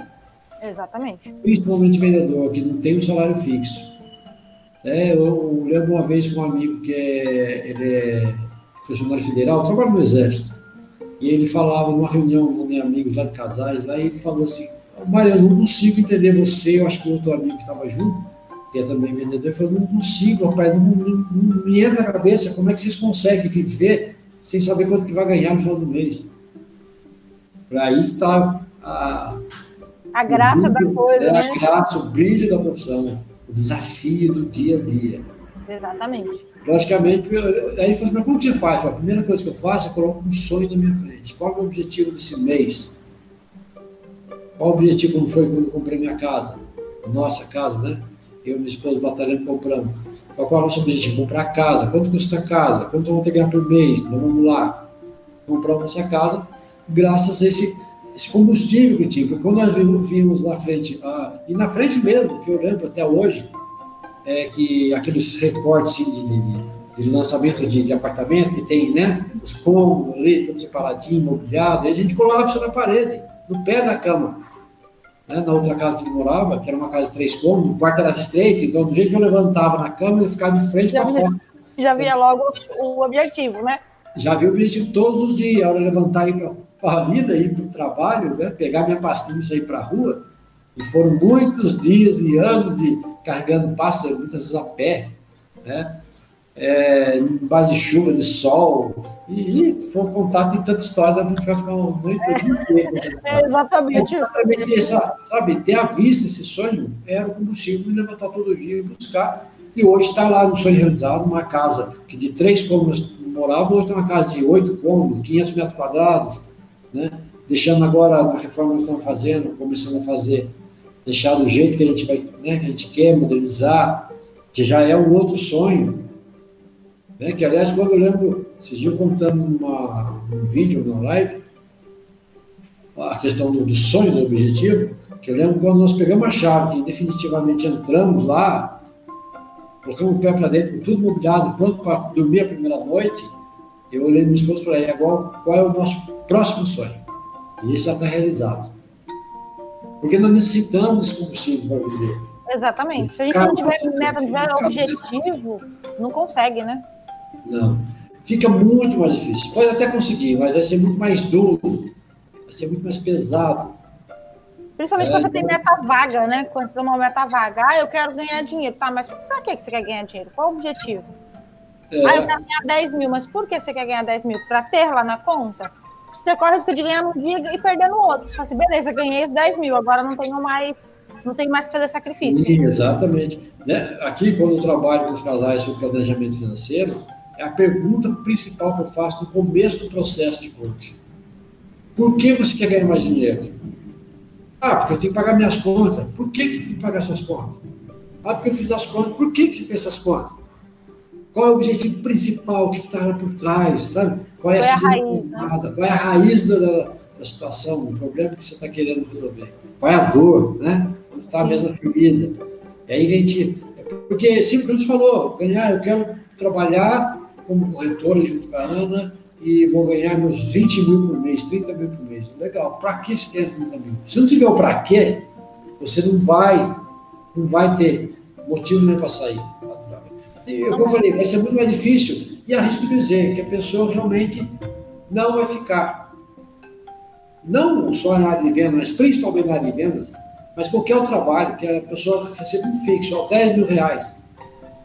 Exatamente. Principalmente vendedor, que não tem um salário fixo. É, eu, lembro uma vez com um amigo que é, ele é funcionário federal, trabalha no Exército. E ele falava numa reunião com meus amigos lá de casais, lá, e ele falou assim: Maria, eu não consigo entender você, eu acho que o outro amigo que estava junto, que é também vendedor, falou: não consigo, rapaz, não, não, não me entra na cabeça como é que vocês conseguem viver sem saber quanto que vai ganhar no final do mês. Para aí está a, a graça brilho, da coisa. É né? a graça, o brilho da profissão, o desafio do dia a dia. Exatamente. Logicamente, aí falou mas como que você faz? A primeira coisa que eu faço é colocar um sonho na minha frente. Qual é o objetivo desse mês? Qual o objetivo como foi quando eu comprei minha casa? Nossa casa, né? Eu e minha esposa batalhando comprando. Qual é o nosso objetivo? Comprar casa. Quanto custa a casa? Quanto vamos ter que ganhar por mês? Então vamos lá. Compramos essa casa graças a esse, esse combustível que tinha. Porque quando nós vimos na frente, e na frente mesmo, que eu lembro até hoje, é que aqueles recortes assim, de, de, de, lançamento de, de, apartamento que tem, né? Os cômodos ali, tudo separadinho, mobiliado, e a gente colava isso na parede, no pé da cama. Né? Na outra casa que morava, que era uma casa de três cômodos, o quarto era estreito, então do jeito que eu levantava na cama, eu ficava de frente para fora. Já via logo o objetivo, né? Já vi o objetivo todos os dias, a hora de levantar e ir para a vida, ir para o trabalho, né? pegar minha pastinha e sair para a rua. E foram muitos dias e anos de carregando pássaro, muitas vezes a pé, né? É, embaixo de chuva, de sol. E, e for contar, tem tanta história, a gente vai ficar muito é, é exatamente. É exatamente essa, sabe, ter à vista esse sonho era o combustível de levantar todo dia e buscar. E hoje está lá no sonho realizado, uma casa que de três cômodos morava, hoje tem uma casa de oito cômodos, 500 metros quadrados, né? deixando agora na reforma que estamos fazendo, começando a fazer, deixar do jeito que a gente vai, né, que a gente quer modernizar, que já é um outro sonho, né? que aliás quando eu lembro, esses dias contando numa, num vídeo, numa live, a questão do, do sonho, do objetivo, que eu lembro quando nós pegamos a chave, que definitivamente entramos lá, colocamos o pé para dentro, com tudo mobiliado, pronto para dormir a primeira noite, eu olhei minha esposa e falei, agora qual é o nosso próximo sonho? E isso já está realizado. Porque nós necessitamos desse combustível para viver. Exatamente. Se a gente não tiver meta, não tiver objetivo, não consegue, né? Não. Fica muito mais difícil. Pode até conseguir, mas vai ser muito mais duro, vai ser muito mais pesado. Principalmente é, quando você tem meta vaga, né? Quando tem uma meta vaga. Ah, eu quero ganhar dinheiro. Tá, mas para que você quer ganhar dinheiro? Qual o objetivo? É. Ah, eu quero ganhar 10 mil, mas por que você quer ganhar 10 mil? Para ter lá na conta? Você corre o risco de ganhar num dia e perder no outro. Você fala assim, beleza, ganhei os 10 mil, agora não tenho mais, não tenho mais que fazer sacrifício. Sim, exatamente. Né? Aqui, quando eu trabalho com os casais sobre planejamento financeiro, é a pergunta principal que eu faço no começo do processo de coaching. Por que você quer ganhar mais dinheiro? Ah, porque eu tenho que pagar minhas contas. Por que, que você tem que pagar suas contas? Ah, porque eu fiz as contas. Por que, que você fez essas contas? Qual é o objetivo principal? O que está lá por trás? Sabe? Qual é a, Qual é a raiz, né? Qual é a raiz da, da situação, do problema que você está querendo resolver? Qual é a dor, né? Onde está a mesma ferida? E aí a gente. Porque simplesmente falou, ganhar, eu quero trabalhar como corretora junto com a Ana e vou ganhar meus 20 mil por mês, 30 mil por mês. Legal, para que quer 30 mil? Se não tiver o para quê, você não vai, não vai ter motivo nem para sair. E, como eu falei, vai ser muito mais difícil e arrisco dizer que a pessoa realmente não vai ficar. Não só na área de vendas, mas principalmente na área de vendas, mas qualquer trabalho que a pessoa receba um fixo, ó, 10 mil reais.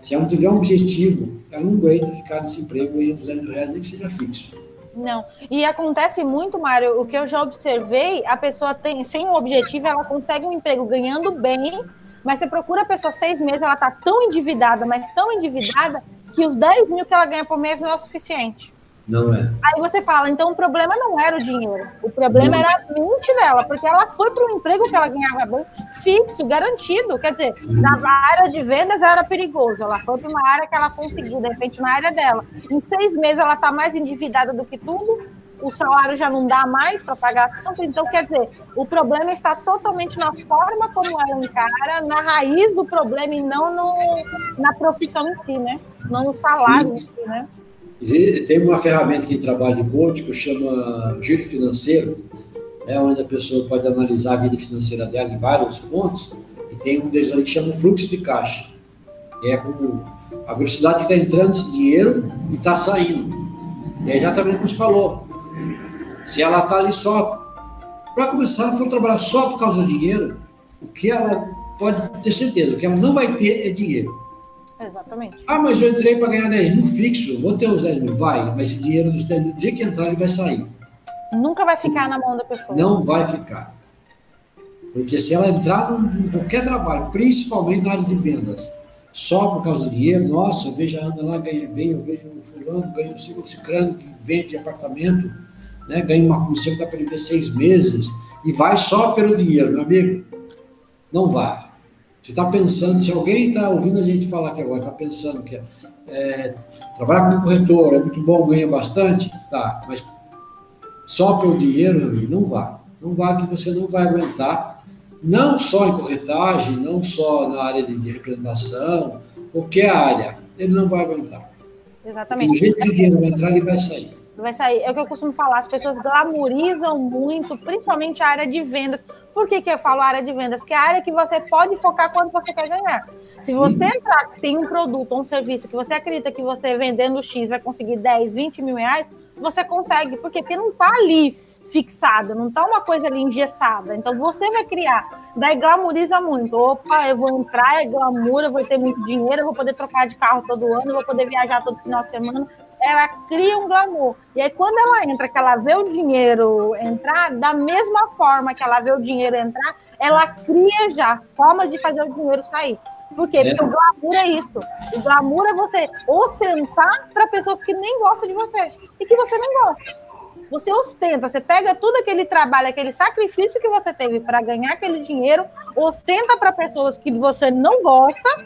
Se ela não tiver um objetivo, ela não aguenta ficar nesse emprego aí, 200 reais, nem que seja fixo. Não. E acontece muito, Mário, o que eu já observei, a pessoa tem, sem um objetivo, ela consegue um emprego ganhando bem, mas você procura a pessoa seis meses, ela está tão endividada, mas tão endividada, que os 10 mil que ela ganha por mês não é o suficiente. Não é. Aí você fala, então o problema não era o dinheiro, o problema não. era a mente dela, porque ela foi para um emprego que ela ganhava bem, fixo, garantido. Quer dizer, Sim. na área de vendas era perigoso, ela foi para uma área que ela conseguiu, de repente, na área dela. Em seis meses ela está mais endividada do que tudo, o salário já não dá mais para pagar tanto. Então, quer dizer, o problema está totalmente na forma como ela encara, na raiz do problema e não no, na profissão em si, né? Não no salário Sim. em si, né? Tem uma ferramenta que trabalha de coach que chama Giro Financeiro, é onde a pessoa pode analisar a vida financeira dela em vários pontos, e tem um deles ali que chama fluxo de caixa. É como a velocidade que está entrando esse dinheiro e está saindo. É exatamente como você falou. Se ela está ali só, para começar, ela for trabalhar só por causa do dinheiro, o que ela pode ter certeza, o que ela não vai ter é dinheiro. Exatamente. Ah, mas eu entrei para ganhar 10 mil fixo, vou ter os 10 mil, vai, mas esse dinheiro dos 10 mil, do dia que entrar, ele vai sair. Nunca vai ficar na mão da pessoa. Não vai ficar. Porque se ela entrar em qualquer trabalho, principalmente na área de vendas, só por causa do dinheiro, nossa, eu vejo a Ana lá ganha bem, eu vejo o fulano, ganha o ciclano que vende apartamento, né, ganha uma comissão que dá para viver seis meses, e vai só pelo dinheiro, meu amigo. Não vai. Você está pensando, se alguém está ouvindo a gente falar aqui agora, está pensando que é, trabalhar como corretor é muito bom, ganha bastante, tá, mas só pelo dinheiro, não vá. Não vá que você não vai aguentar, não só em corretagem, não só na área de, de representação, qualquer área, ele não vai aguentar. Exatamente. Do jeito que o dinheiro vai entrar, ele vai sair vai sair. É o que eu costumo falar, as pessoas glamorizam muito, principalmente a área de vendas. Por que, que eu falo área de vendas? Porque é a área que você pode focar quando você quer ganhar. Se você entrar, tem um produto ou um serviço que você acredita que você vendendo X vai conseguir 10, 20 mil reais, você consegue. Por quê? Porque não está ali fixado, não está uma coisa ali engessada. Então você vai criar. Daí glamoriza muito. Opa, eu vou entrar, é glamour, eu vou ter muito dinheiro, eu vou poder trocar de carro todo ano, eu vou poder viajar todo final de semana ela cria um glamour. E aí, quando ela entra, que ela vê o dinheiro entrar, da mesma forma que ela vê o dinheiro entrar, ela cria já formas de fazer o dinheiro sair. Por quê? Porque é. o glamour é isso. O glamour é você ostentar para pessoas que nem gostam de você e que você não gosta. Você ostenta, você pega tudo aquele trabalho, aquele sacrifício que você teve para ganhar aquele dinheiro, ostenta para pessoas que você não gosta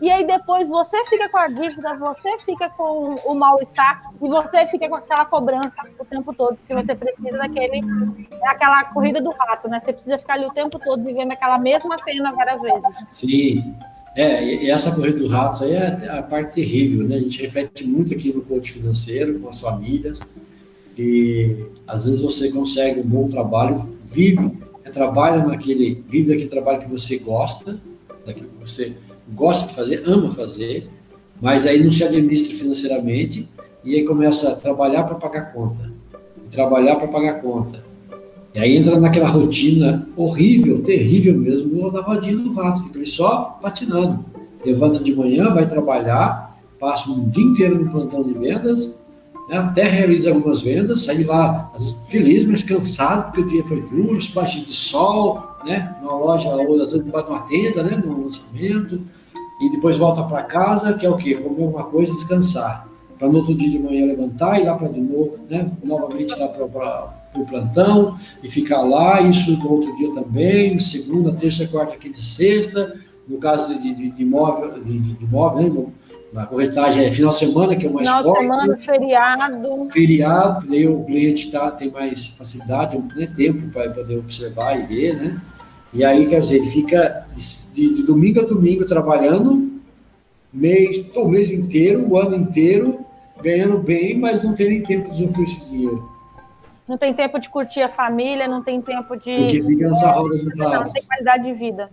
e aí depois você fica com a dívida, você fica com o mal-estar e você fica com aquela cobrança o tempo todo, porque você precisa daquele, aquela corrida do rato, né? Você precisa ficar ali o tempo todo vivendo aquela mesma cena várias vezes. Sim. É, e essa corrida do rato aí é a parte terrível, né? A gente reflete muito aqui no coach financeiro, com as famílias. e às vezes você consegue um bom trabalho, vive, trabalha naquele, vive daquele trabalho que você gosta, daquilo que você gosta de fazer, ama fazer, mas aí não se administra financeiramente e aí começa a trabalhar para pagar conta, trabalhar para pagar conta. E aí entra naquela rotina horrível, terrível mesmo, da rodinha do rato, fica só patinando. Levanta de manhã, vai trabalhar, passa um dia inteiro no plantão de vendas, né, até realiza algumas vendas, sai lá feliz, mas cansado, porque o dia foi duro, baixos de sol, né, numa loja, ou às vezes bate uma tenda, né, no lançamento, e depois volta para casa, que é o quê? Comer alguma coisa e descansar. Para no outro dia de manhã levantar e ir lá para de novo, né? Novamente lá para o plantão e ficar lá, isso no outro dia também, segunda, terça, quarta, quinta e sexta. No caso de, de, de imóvel, de, de, de imóvel, né? Na corretagem é final de semana, que é o mais final forte. Final de semana, feriado. Feriado, daí o cliente tá, tem mais facilidade, tem né, tempo para poder observar e ver, né? E aí, quer dizer, ele fica de, de domingo a domingo trabalhando, mês, o mês inteiro, o ano inteiro, ganhando bem, mas não tem nem tempo de usufruir esse dinheiro. Não tem tempo de curtir a família, não tem tempo de. Porque fica nessa roda do lado. Não tem qualidade de vida.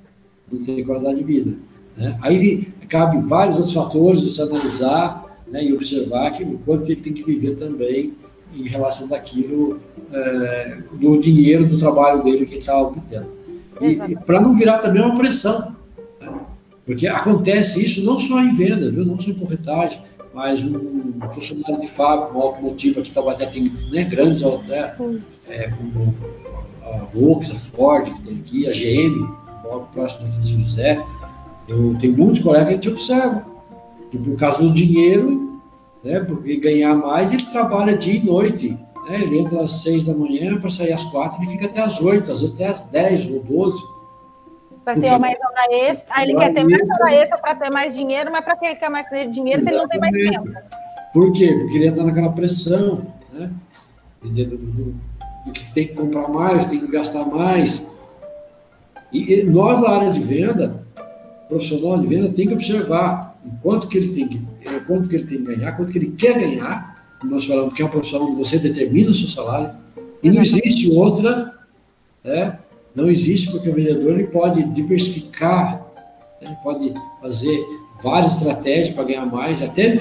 Não tem qualidade de vida. Né? Aí cabe vários outros fatores de se analisar né, e observar que, o quanto que ele tem que viver também em relação daquilo, é, do dinheiro, do trabalho dele que ele está obtendo. E, para não virar também uma pressão. Né? Porque acontece isso não só em venda, viu? não só em corretagem, mas um funcionário de fábrica, uma automotiva que até tem né, grandes, né, é, como a Volks, a Ford, que tem aqui, a GM, logo próximo de São José. Eu tenho muitos colegas que a gente observa que por causa do dinheiro, né, porque ganhar mais, ele trabalha dia e noite, né? Ele entra às seis da manhã para sair às quatro e fica até às oito, às vezes até às dez ou doze. Para ter mais hora extra. Aí ele quer ter mais hora extra para ter mais dinheiro, mas para que ele quer mais dinheiro se ele não tem mais tempo? Por quê? Porque ele entra naquela pressão, né? Do, do, do que tem que comprar mais, tem que gastar mais. E, e nós, na área de venda, profissional de venda, tem que observar o quanto que ele tem que, quanto que ele tem que ganhar, quanto que ele quer ganhar, nós falamos que é uma profissão onde você determina o seu salário, e não existe outra, né? não existe porque o vendedor ele pode diversificar, né? pode fazer várias estratégias para ganhar mais, até,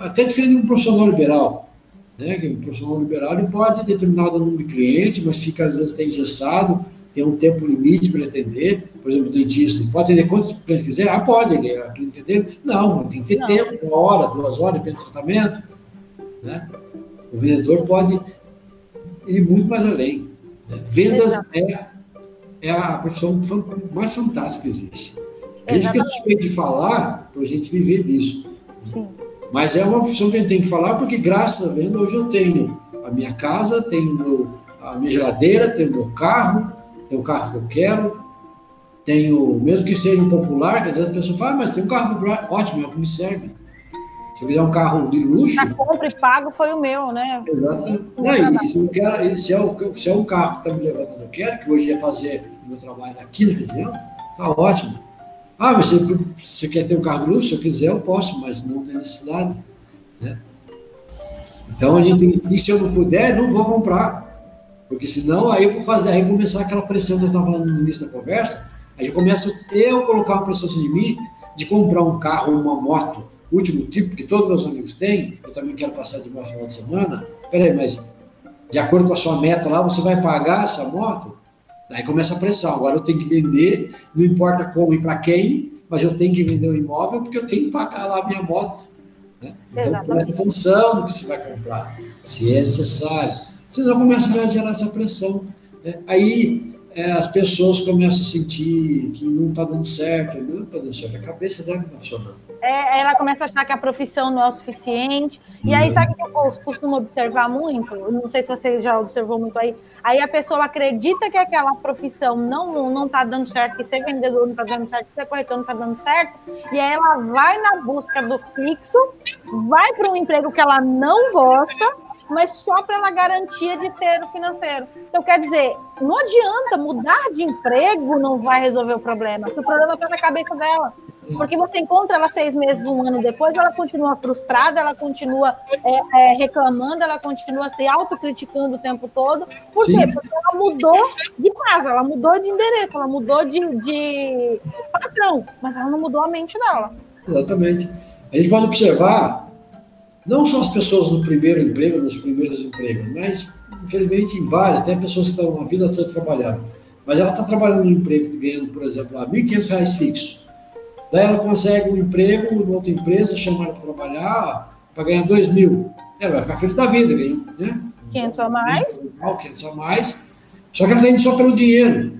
até diferente de um profissional liberal. Né? Que um profissional liberal ele pode determinado número de clientes, mas fica às vezes até engessado, tem um tempo limite para atender, por exemplo, o dentista, pode atender quantos clientes quiser? Ah, pode, ele, a clínica dele, não, tem que ter não. tempo, uma hora, duas horas, depende do tratamento. Né? O vendedor pode ir muito mais além. Né? Vendas é, é a profissão mais fantástica que existe. A gente suspeito de falar para a gente viver disso. Sim. Mas é uma profissão que a gente tem que falar porque, graças à venda, hoje eu tenho a minha casa, tenho meu, a minha geladeira, tenho meu carro, tenho o carro que eu quero, tenho, mesmo que seja um popular, que às vezes a pessoa fala, ah, mas tem um carro popular, ótimo, é o que me serve. Se eu quiser um carro de luxo. Na compra e pago foi o meu, né? Exatamente. Não, se, eu quero, se, é o, se é um carro que está me levando onde eu quero, que hoje é fazer o meu trabalho aqui na região, tá ótimo. Ah, mas você, você quer ter um carro de luxo? Se eu quiser, eu posso, mas não tem necessidade. Né? Então a gente e se eu não puder, não vou comprar. Porque senão aí eu vou fazer, aí começar aquela pressão que eu estava falando no início da conversa, aí começo eu colocar uma pressão de mim de comprar um carro ou uma moto último tipo que todos meus amigos têm, eu também quero passar de uma final de semana. Peraí, mas de acordo com a sua meta lá, você vai pagar essa moto? Aí começa a pressão. Agora eu tenho que vender, não importa como e para quem, mas eu tenho que vender o imóvel porque eu tenho que pagar lá a minha moto. Né? Então, presta função do que você vai comprar, se é necessário. Senão começa a gerar essa pressão. Né? Aí é, as pessoas começam a sentir que não está dando certo, não está dando certo, a cabeça deve estar funcionando. É, ela começa a achar que a profissão não é o suficiente. E aí, sabe o que eu costumo observar muito? Não sei se você já observou muito aí. Aí a pessoa acredita que aquela profissão não não está dando certo, que ser vendedor não está dando certo, que ser corretor não está dando certo. E aí ela vai na busca do fixo, vai para um emprego que ela não gosta mas só pela garantia de ter o financeiro. Então, quer dizer, não adianta mudar de emprego, não vai resolver o problema, porque o problema está na cabeça dela. Porque você encontra ela seis meses, um ano depois, ela continua frustrada, ela continua é, é, reclamando, ela continua se autocriticando o tempo todo. Por Sim. quê? Porque ela mudou de casa, ela mudou de endereço, ela mudou de, de patrão, mas ela não mudou a mente dela. Exatamente. A gente pode observar, não só as pessoas no primeiro emprego, nos primeiros empregos, mas, infelizmente, em vários, tem pessoas que estão a vida toda trabalhando. Mas ela está trabalhando no emprego, ganhando, por exemplo, R$ 1.500 fixo. Daí ela consegue um emprego em outra empresa, chama ela para trabalhar para ganhar 2 mil. Ela vai ficar feliz da vida, ganha, né? 500 a mais. 500 a mais. Só que ela está indo só pelo dinheiro.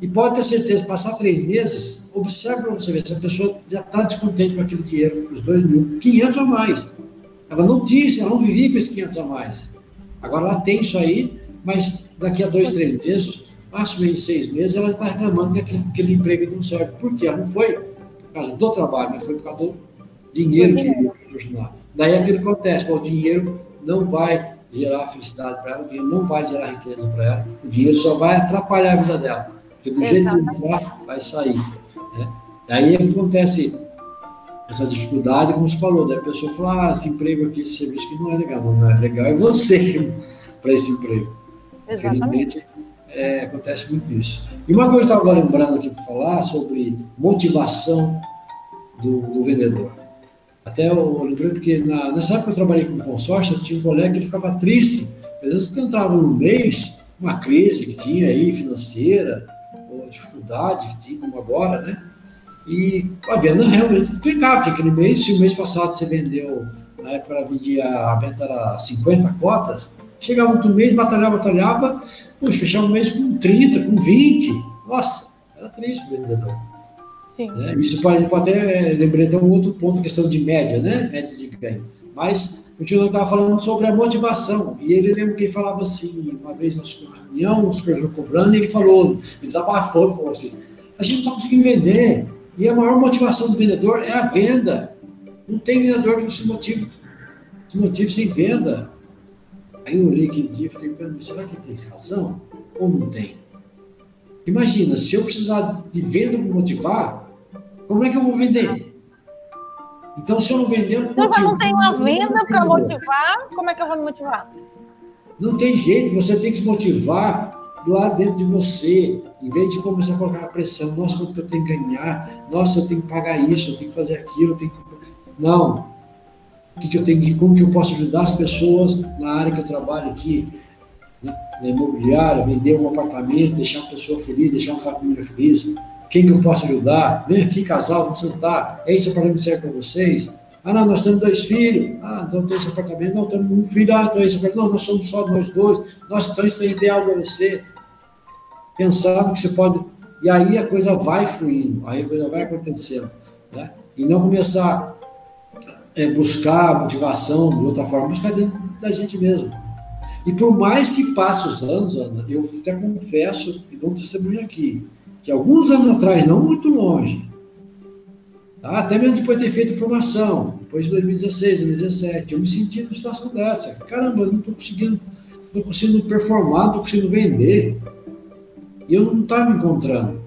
E pode ter certeza, passar três meses, observe para você ver se a pessoa já está descontente com aquele dinheiro, os 2 mil, 500 a mais. Ela não disse, ela não vivia com esses 500 a mais. Agora ela tem isso aí, mas daqui a dois, três meses, máximo em seis meses, ela está reclamando que aquele, aquele emprego não serve. Por quê? Ela não foi por causa do trabalho, mas foi por causa do dinheiro que ele proporcionar. Daí aquilo que acontece, o dinheiro não vai gerar felicidade para ela, o dinheiro não vai gerar riqueza para ela, o dinheiro só vai atrapalhar a vida dela. Porque do jeito que entrar, vai sair. Né? Daí acontece essa dificuldade, como você falou, da pessoa falar, ah, esse emprego aqui, esse serviço que não é legal. Não, é legal, é você para esse emprego. Exatamente. É, acontece muito isso. E uma coisa que eu estava lembrando aqui para falar sobre motivação do, do vendedor. Até eu lembrei porque na, nessa época eu trabalhei com consórcio, tinha um colega que ficava triste. Às vezes que entrava no mês, uma crise que tinha aí financeira, ou dificuldade que tinha, como agora, né? E a venda realmente explicava, tinha aquele mês, se o mês passado você vendeu, na época ela vendia, a venda era 50 cotas, chegava outro mês, batalhava, batalhava, puxa, fechava o mês com 30, com 20. Nossa, era triste o vendedor. Sim. Né? Isso pode, pode até, lembrei até um outro ponto, questão de média, né? Média de ganho. Mas o tio estava falando sobre a motivação. E ele lembra que ele falava assim, uma vez uma reunião, o supervisor cobrando, e ele falou, ele desabafou, falou assim, a gente não está conseguindo vender. E a maior motivação do vendedor é a venda. Não tem vendedor que se motive, se motive sem venda. Aí eu olhei aquele dia e falei, será que ele tem razão ou não tem? Imagina, se eu precisar de venda para motivar, como é que eu vou vender? Então, se eu não vender, eu não Então, eu não tenho uma venda para motivar, como é que eu vou me motivar? Não tem jeito, você tem que se motivar lá dentro de você, em vez de começar a colocar a pressão, nossa, quanto que eu tenho que ganhar, nossa, eu tenho que pagar isso, eu tenho que fazer aquilo, eu tenho que... Não. O que, que eu tenho que, como que eu posso ajudar as pessoas na área que eu trabalho aqui, né? na imobiliária, vender um apartamento, deixar uma pessoa feliz, deixar uma família feliz. Quem que eu posso ajudar? Vem aqui, casal, vamos sentar. É esse apartamento serve para vocês? Ah, não, nós temos dois filhos. Ah, então tem esse apartamento. Não, temos um filho. Ah, então esse apartamento. Não, nós somos só nós dois. Nossa, então isso é ideal para você pensando que você pode. E aí a coisa vai fluindo, aí a coisa vai acontecendo. Né? E não começar a é, buscar motivação de outra forma, buscar dentro da gente mesmo. E por mais que passe os anos, Ana, eu até confesso e dou um testemunho aqui, que alguns anos atrás, não muito longe, tá? até mesmo depois de ter feito formação, depois de 2016, 2017, eu me senti numa situação dessa. Caramba, eu não estou conseguindo, não conseguindo performar, não estou conseguindo vender. E eu não estava me encontrando.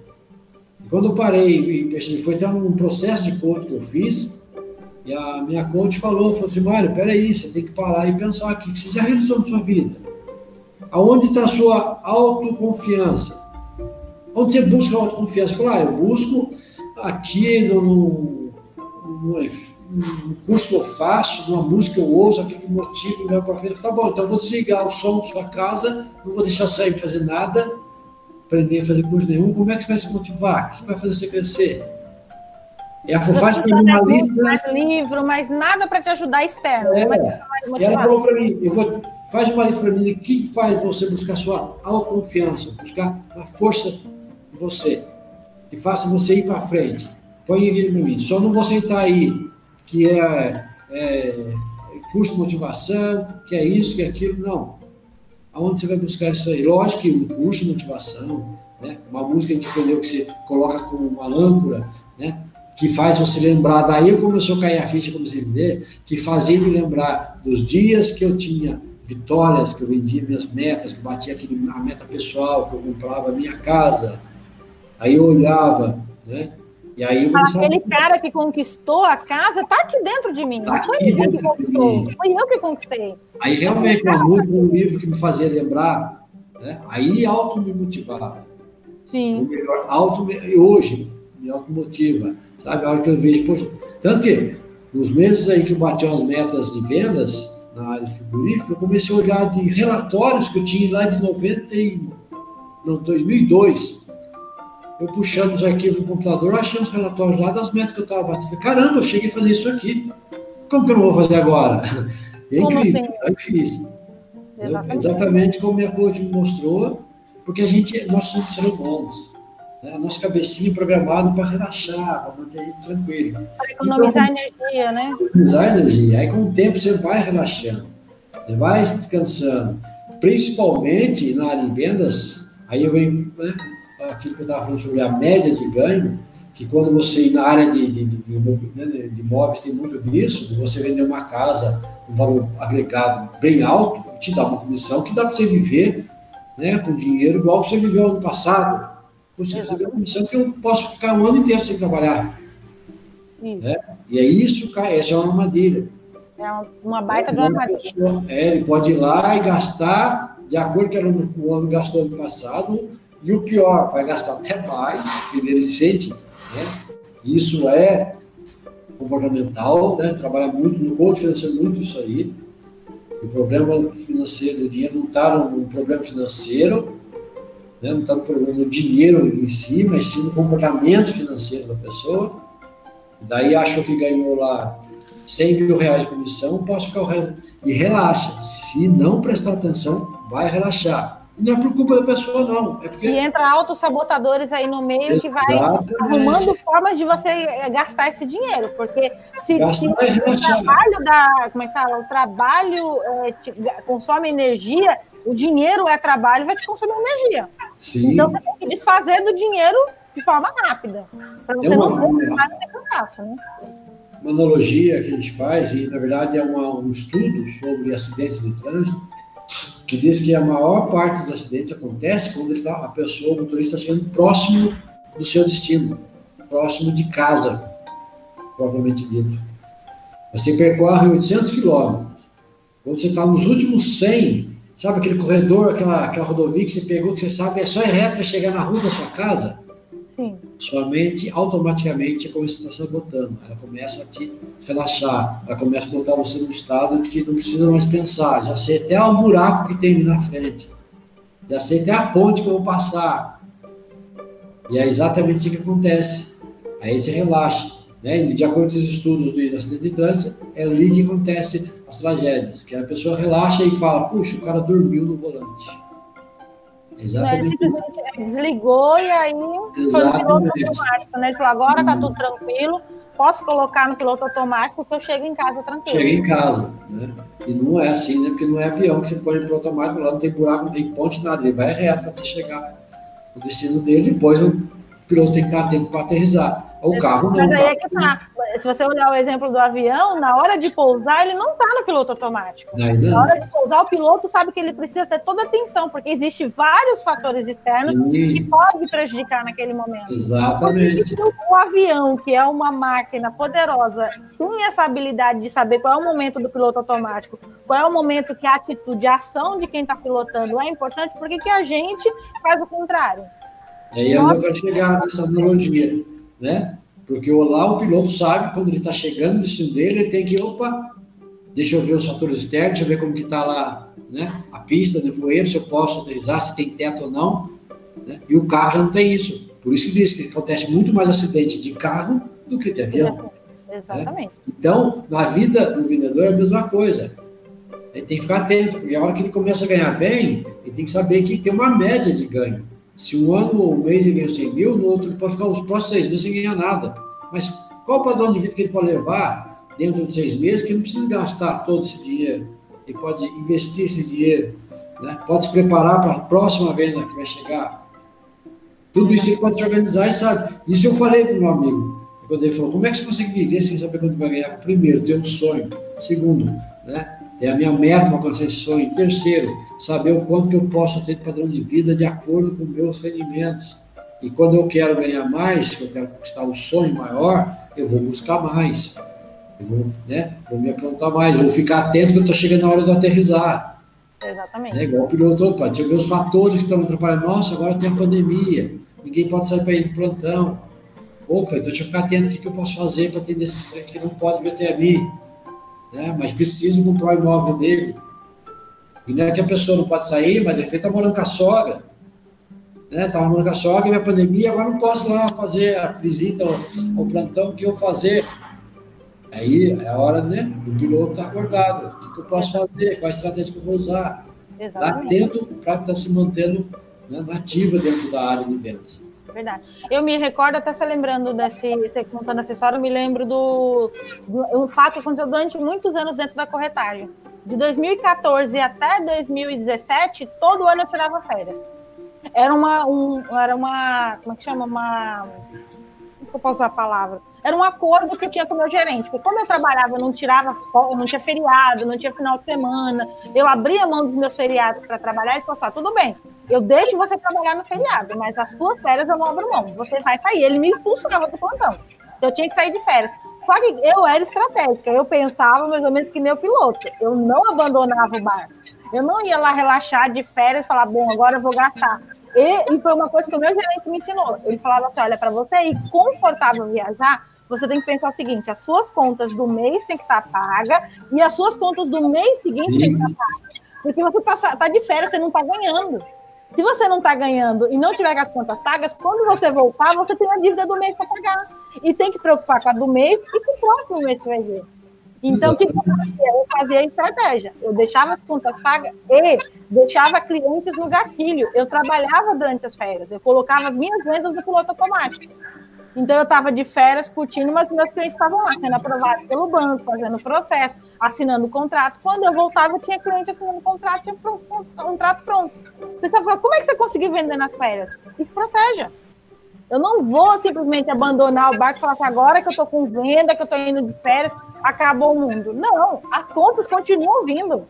E quando eu parei e foi até um processo de coach que eu fiz, e a minha coach falou, falou assim, Mário, peraí, você tem que parar e pensar aqui, que você já realizou na sua vida. Aonde está a sua autoconfiança? Onde você busca a autoconfiança? Falei, ah, eu busco aqui no, no, no, no curso que eu faço, numa música que eu ouço, aquilo que motiva o meu para frente. Tá bom, então eu vou desligar o som da sua casa, não vou deixar sair fazer nada, aprender a fazer curso nenhum, como é que você vai se motivar? O que vai fazer você crescer? É a faz para mim uma lista. Mais livro, mas nada para te ajudar externo. É. E ela falou para mim, eu vou, faz uma lista para mim, o que faz você buscar sua autoconfiança, buscar a força de você, que faça você ir para frente. Põe aqui para mim. Só não vou sentar aí, que é, é curso de motivação, que é isso, que é aquilo, não aonde você vai buscar isso aí? Lógico que um curso de motivação, né? uma música a gente aprendeu que você coloca como uma âncora, né? que faz você lembrar, daí começou a cair a ficha, comecei a vender, que fazia me lembrar dos dias que eu tinha vitórias, que eu vendia minhas metas, que batia aquele, a meta pessoal, que eu comprava a minha casa, aí eu olhava, né? E aí Aquele cara que conquistou a casa está aqui dentro de mim. Tá não foi ele que conquistou, foi eu que conquistei. Aí realmente uma música, um livro que me fazia lembrar, né? aí auto me motivava. Sim. O melhor, auto me, hoje me automotiva, sabe? A hora que eu vejo, poxa, tanto que nos meses aí que eu bati as metas de vendas na área frigorífica, eu comecei a olhar de relatórios que eu tinha lá de 90 e, não, 2002 eu puxando os arquivos do computador, achei os relatórios lá das metas que eu estava batendo. Caramba, eu cheguei a fazer isso aqui. Como que eu não vou fazer agora? É incrível, assim? é difícil. Exatamente. exatamente como minha coach me mostrou, porque a gente, nós somos seres humanos. Né? A nossa cabecinha é programada para relaxar, para manter a gente tranquilo. Para economizar então, energia, né? Economizar energia. Aí com o tempo você vai relaxando, você vai descansando. Principalmente na área de vendas, aí eu venho, né? Aquilo que eu estava falando sobre a média de ganho, que quando você, na área de, de, de, de, de imóveis, tem muito disso, de você vender uma casa com um valor agregado bem alto, te dá uma comissão que dá para você viver né, com dinheiro igual você viveu ano passado. Você recebeu uma comissão que eu posso ficar um ano inteiro sem trabalhar. Né? E é isso, cara, essa é uma armadilha. É uma baita é, armadilha. É, ele pode ir lá e gastar de acordo com o que o ano gastou ano passado, e o pior, vai gastar até mais, porque ele sente, né? Isso é comportamental, né? Trabalha muito no coach financeiro, muito isso aí. O problema financeiro, o dinheiro não está no problema financeiro, né? não está no problema do dinheiro em si, mas sim no comportamento financeiro da pessoa. Daí achou que ganhou lá 100 mil reais de comissão, posso ficar o resto. E relaxa, se não prestar atenção, vai relaxar. Não é por culpa da pessoa, não. É porque... E entra autossabotadores aí no meio Exatamente. que vai arrumando formas de você eh, gastar esse dinheiro. Porque se, se o trabalho da. Como é que fala? O trabalho é, te, consome energia, o dinheiro é trabalho vai te consumir energia. Sim. Então você tem que desfazer do dinheiro de forma rápida. Para você é uma, não mais ter cansaço, né? Uma analogia que a gente faz, e na verdade é uma, um estudo sobre acidentes de trânsito que diz que a maior parte dos acidentes acontece quando tá, a pessoa, o motorista, está chegando próximo do seu destino, próximo de casa, propriamente dito. Você percorre 800 quilômetros. Quando você está nos últimos 100, sabe aquele corredor, aquela, aquela rodovia que você pegou, que você sabe, é só ir reto, vai chegar na rua da sua casa? Sim. Sua mente automaticamente começa a estar sabotando. Ela começa a te relaxar. Ela começa a botar você num estado de que não precisa mais pensar. Já sei até o buraco que tem ali na frente. Já sei até a ponte que eu vou passar. E é exatamente isso que acontece. Aí você relaxa. Né? De acordo com os estudos do acidente de trânsito, é ali que acontece as tragédias. Que a pessoa relaxa e fala, puxa, o cara dormiu no volante. Exatamente. simplesmente desligou e aí Exatamente. foi no piloto automático, né? Ele falou, agora tá tudo tranquilo, posso colocar no piloto automático que eu chego em casa tranquilo. Chega em casa, né? E não é assim, né? Porque não é avião que você põe no piloto automático, lá não tem buraco, não tem ponte, nada. Ele vai reto até chegar no destino dele, depois o piloto tem que estar atento para aterrizar. O carro não. Mas aí é que tá. Se você olhar o exemplo do avião, na hora de pousar, ele não está no piloto automático. Não, na hora de pousar, o piloto sabe que ele precisa ter toda a atenção, porque existe vários fatores externos Sim. que podem prejudicar naquele momento. Exatamente. Então, o avião, que é uma máquina poderosa, tem essa habilidade de saber qual é o momento do piloto automático, qual é o momento que a atitude, a ação de quem está pilotando é importante, porque que a gente faz o contrário. E aí eu vou chegar nessa analogia né? Porque lá o piloto sabe, quando ele está chegando no destino dele, ele tem que, opa, deixa eu ver os fatores externos, deixa eu ver como que está lá, né? A pista, nevoeiro, se eu posso aterrissar, se tem teto ou não, né? E o carro já não tem isso. Por isso que diz que acontece muito mais acidente de carro do que de avião. Exatamente. Né? Então, na vida do vendedor é a mesma coisa. Ele tem que ficar atento, porque a hora que ele começa a ganhar bem, ele tem que saber que tem uma média de ganho. Se um ano ou um mês ele ganha 100 mil, no outro ele pode ficar os próximos seis meses sem ganhar nada. Mas qual o padrão de vida que ele pode levar dentro de seis meses que ele não precisa gastar todo esse dinheiro? Ele pode investir esse dinheiro, né? pode se preparar para a próxima venda que vai chegar. Tudo isso ele pode se organizar e sabe. Isso eu falei para o meu amigo. Quando ele falou, como é que você consegue viver sem saber quanto vai ganhar? Primeiro, ter um sonho. Segundo, né? Ter a minha meta para alcançar esse sonho. Terceiro, saber o quanto que eu posso ter de padrão de vida de acordo com meus rendimentos. E quando eu quero ganhar mais, que eu quero conquistar um sonho maior, eu vou buscar mais. Eu vou, né, vou me aprontar mais, eu vou ficar atento que eu estou chegando na hora de aterrizar. Exatamente. É igual o piloto, pode ser os fatores que estão atrapalhando. Nossa, agora tem a pandemia, ninguém pode sair para ir no plantão. Opa, então deixa eu ficar atento o que, que eu posso fazer para atender esses clientes que não podem vir até a mim. Né? Mas preciso comprar o imóvel dele. E não é que a pessoa não pode sair, mas de repente está morando com a sogra. Né? Estava morando com a sogra, minha pandemia, agora não posso lá fazer a visita ao, ao plantão que eu fazer. Aí é a hora né, do piloto estar tá acordado. O que, que, eu posso fazer? Qual a estratégia que eu vou usar? Está atento para estar tá se mantendo né, nativa dentro da área de vendas. Verdade. Eu me recordo, até se lembrando desse, você contando essa história, eu me lembro do, do um fato que aconteceu durante muitos anos dentro da corretagem. De 2014 até 2017, todo ano eu tirava férias. Era uma, um, era uma, como é que chama? Uma, como eu posso usar a palavra? Era um acordo que eu tinha com o meu gerente, porque como eu trabalhava, eu não tirava, não tinha feriado, não tinha final de semana, eu abria mão dos meus feriados para trabalhar e falava, tá, tudo bem, eu deixo você trabalhar no feriado, mas as suas férias eu não abro mão, você vai sair. Ele me expulsava do plantão, eu tinha que sair de férias. Só que eu era estratégica, eu pensava mais ou menos que nem o piloto, eu não abandonava o bar. Eu não ia lá relaxar de férias e falar, bom, agora eu vou gastar. E, e, foi uma coisa que o meu gerente me ensinou. Ele falava assim: olha, para você ir confortável viajar, você tem que pensar o seguinte: as suas contas do mês tem que estar tá paga e as suas contas do mês seguinte tem que estar tá paga. Porque você está tá de férias, você não está ganhando. Se você não está ganhando e não tiver com as contas pagas, quando você voltar, você tem a dívida do mês para pagar. E tem que preocupar com a do mês e com o próximo mês que vai vir. Então, o que eu fazia? Eu fazia a estratégia. Eu deixava as contas pagas e deixava clientes no gatilho. Eu trabalhava durante as férias. Eu colocava as minhas vendas no piloto automático. Então, eu estava de férias curtindo, mas meus clientes estavam lá, sendo aprovados pelo banco, fazendo processo, assinando o contrato. Quando eu voltava, eu tinha cliente assinando o contrato, tinha um contrato pronto. O pessoal falou: como é que você conseguiu vender nas férias? Estratégia. Eu não vou simplesmente abandonar o barco e falar que agora que eu estou com venda, que eu estou indo de férias, acabou o mundo. Não, as contas continuam vindo.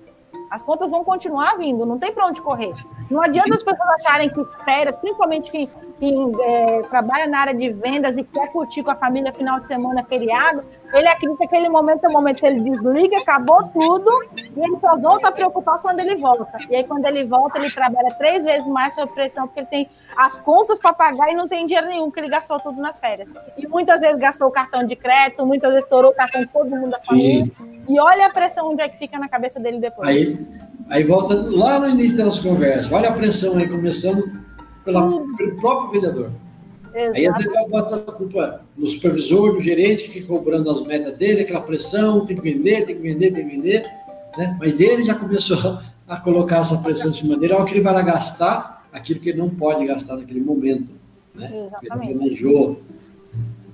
As contas vão continuar vindo, não tem para onde correr. Não adianta as pessoas acharem que férias, principalmente quem, quem é, trabalha na área de vendas e quer curtir com a família final de semana, feriado, ele acredita que aquele momento é o momento que ele desliga, acabou tudo, e ele só volta a preocupar quando ele volta. E aí, quando ele volta, ele trabalha três vezes mais sob pressão, porque ele tem as contas para pagar e não tem dinheiro nenhum, porque ele gastou tudo nas férias. E muitas vezes gastou o cartão de crédito, muitas vezes estourou o cartão de todo mundo da família. Sim. E olha a pressão onde é que fica na cabeça dele depois. Aí, aí volta lá no início da nossa conversa. Olha a pressão aí, começando pela, pelo próprio vendedor. Exato. Aí às vezes bota a culpa no supervisor, no gerente, que fica cobrando as metas dele, aquela pressão, tem que vender, tem que vender, tem que vender. Né? Mas ele já começou a colocar essa pressão em cima dele, ao que ele vai lá gastar aquilo que ele não pode gastar naquele momento. Né? Exatamente. Ele planejou,